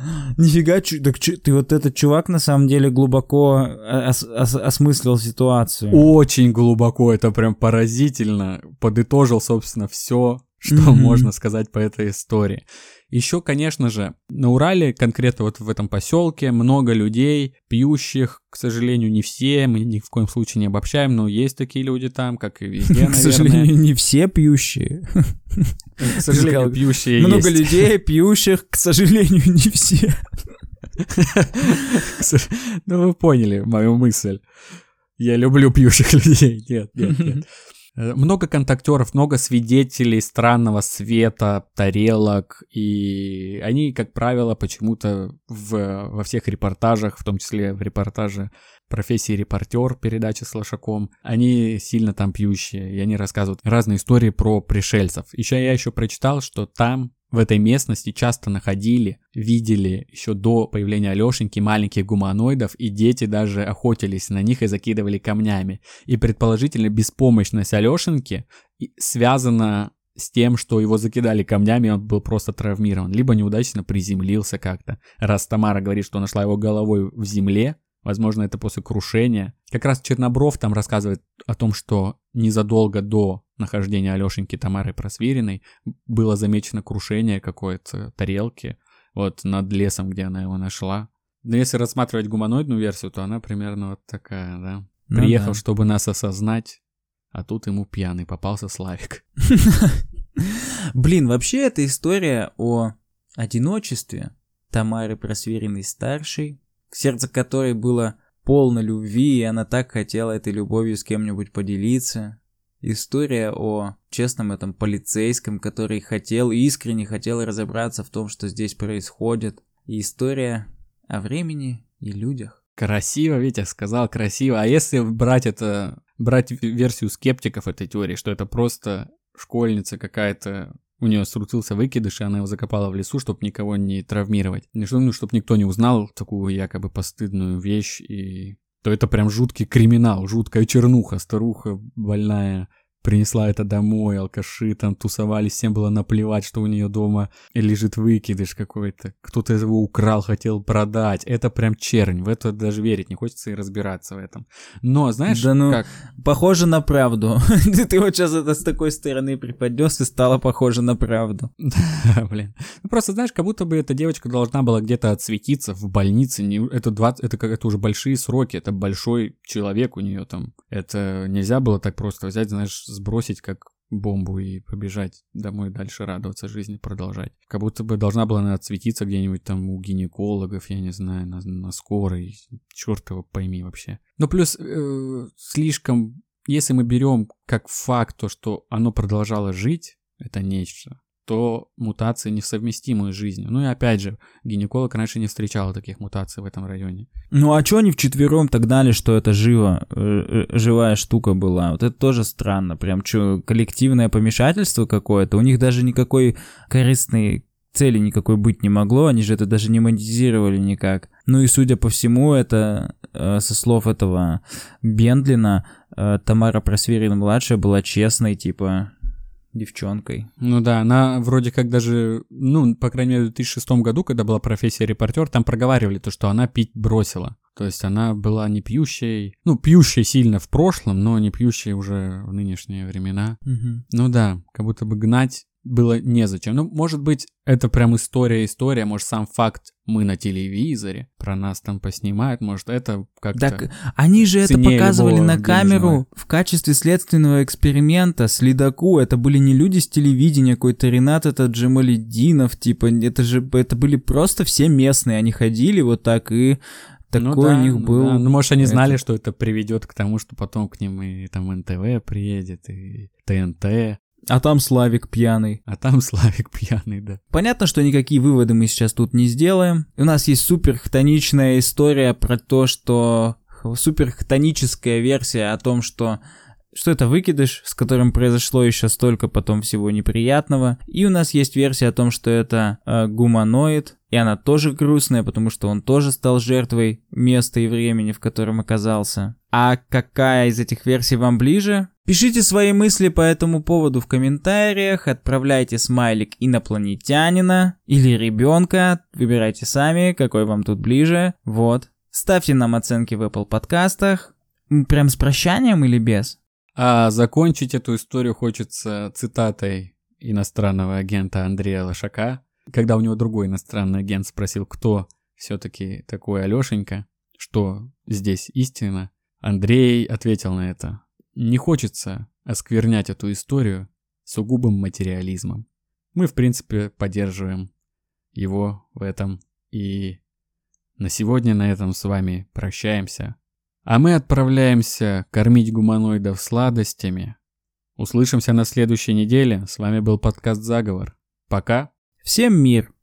Нифига, так ты вот этот чувак на самом деле глубоко ос, ос, осмыслил ситуацию. Очень глубоко, это прям поразительно. Подытожил, собственно, все, что mm-hmm. можно сказать по этой истории. Еще, конечно же, на Урале, конкретно вот в этом поселке, много людей, пьющих, к сожалению, не все, мы ни в коем случае не обобщаем, но есть такие люди там, как и везде, наверное. К сожалению, не все пьющие. К сожалению, пьющие Много людей пьющих, к сожалению, не все. Ну, вы поняли мою мысль. Я люблю пьющих людей. Нет, нет, нет. Много контактеров, много свидетелей странного света, тарелок, и они, как правило, почему-то в, во всех репортажах, в том числе в репортаже профессии репортер передачи с Лошаком, они сильно там пьющие, и они рассказывают разные истории про пришельцев. Еще я еще прочитал, что там в этой местности часто находили, видели еще до появления Алешеньки маленьких гуманоидов, и дети даже охотились на них и закидывали камнями. И предположительно беспомощность Алешеньки связана с тем, что его закидали камнями, он был просто травмирован, либо неудачно приземлился как-то. Раз Тамара говорит, что нашла его головой в земле, Возможно, это после крушения. Как раз Чернобров там рассказывает о том, что незадолго до нахождения Алешеньки Тамары Просвириной было замечено крушение какой-то тарелки вот над лесом, где она его нашла. Но если рассматривать гуманоидную версию, то она примерно вот такая, да. Ну Приехал, да. чтобы нас осознать, а тут ему пьяный попался Славик. Блин, вообще эта история о одиночестве Тамары Просвериной старшей, сердце которой было полно любви, и она так хотела этой любовью с кем-нибудь поделиться. История о честном этом полицейском, который хотел, искренне хотел разобраться в том, что здесь происходит. И история о времени и людях. Красиво, Витя сказал, красиво. А если брать это, брать версию скептиков этой теории, что это просто школьница какая-то, у нее срутился выкидыш, и она его закопала в лесу, чтобы никого не травмировать. Не ну, чтобы никто не узнал такую якобы постыдную вещь, и то это прям жуткий криминал, жуткая чернуха, старуха больная принесла это домой, алкаши там тусовались, всем было наплевать, что у нее дома лежит выкидыш какой-то. Кто-то его украл, хотел продать. Это прям чернь, в это даже верить не хочется и разбираться в этом. Но знаешь, да ну, как? похоже на правду. Ты вот сейчас это с такой стороны преподнес и стало похоже на правду. Блин. Ну, просто знаешь, как будто бы эта девочка должна была где-то отсветиться в больнице. Это 20, это как это уже большие сроки, это большой человек у нее там. Это нельзя было так просто взять, знаешь, сбросить как бомбу и побежать домой дальше радоваться жизни, продолжать. Как будто бы должна была она отсветиться где-нибудь там у гинекологов, я не знаю, на, на скорой, черт его пойми вообще. Но плюс э, слишком, если мы берем как факт то, что оно продолжало жить, это нечто, то мутации несовместимы с жизнью. Ну и опять же, гинеколог раньше не встречал таких мутаций в этом районе. Ну а чё они вчетвером так дали, что это живо, э, э, живая штука была? Вот это тоже странно. Прям что, коллективное помешательство какое-то? У них даже никакой корыстной цели никакой быть не могло, они же это даже не монетизировали никак. Ну и судя по всему, это э, со слов этого Бендлина, Тамара Просверина-младшая была честной, типа, девчонкой. Ну да, она вроде как даже, ну, по крайней мере, в 2006 году, когда была профессия репортер, там проговаривали то, что она пить бросила. То есть она была не пьющей, ну, пьющей сильно в прошлом, но не пьющей уже в нынешние времена. Угу. Ну да, как будто бы гнать было незачем. Ну, может быть, это прям история-история, может, сам факт мы на телевизоре, про нас там поснимают, может, это как-то... Так они же это показывали на камеру денежного. в качестве следственного эксперимента следаку. Это были не люди с телевидения, какой-то Ренат, это Джамалединов, типа, это же, это были просто все местные, они ходили вот так и такой ну, да, у них ну был... да. Ну, может, они знали, это- что это приведет к тому, что потом к ним и там НТВ приедет, и ТНТ, А там Славик пьяный. а там Славик пьяный, да. Понятно, что никакие выводы мы сейчас тут не сделаем. У нас есть супер хтоничная история про то, что... Супер хтоническая версия о том, что что это выкидыш, с которым произошло еще столько потом всего неприятного. И у нас есть версия о том, что это э, гуманоид, и она тоже грустная, потому что он тоже стал жертвой места и времени, в котором оказался. А какая из этих версий вам ближе? Пишите свои мысли по этому поводу в комментариях, отправляйте смайлик инопланетянина или ребенка, выбирайте сами, какой вам тут ближе. Вот. Ставьте нам оценки в Apple подкастах. Прям с прощанием или без? А закончить эту историю хочется цитатой иностранного агента Андрея Лошака, когда у него другой иностранный агент спросил, кто все-таки такой Алешенька, что здесь истина, Андрей ответил на это. Не хочется осквернять эту историю сугубым материализмом. Мы, в принципе, поддерживаем его в этом. И на сегодня на этом с вами прощаемся. А мы отправляемся кормить гуманоидов сладостями. Услышимся на следующей неделе. С вами был подкаст «Заговор». Пока. Всем мир!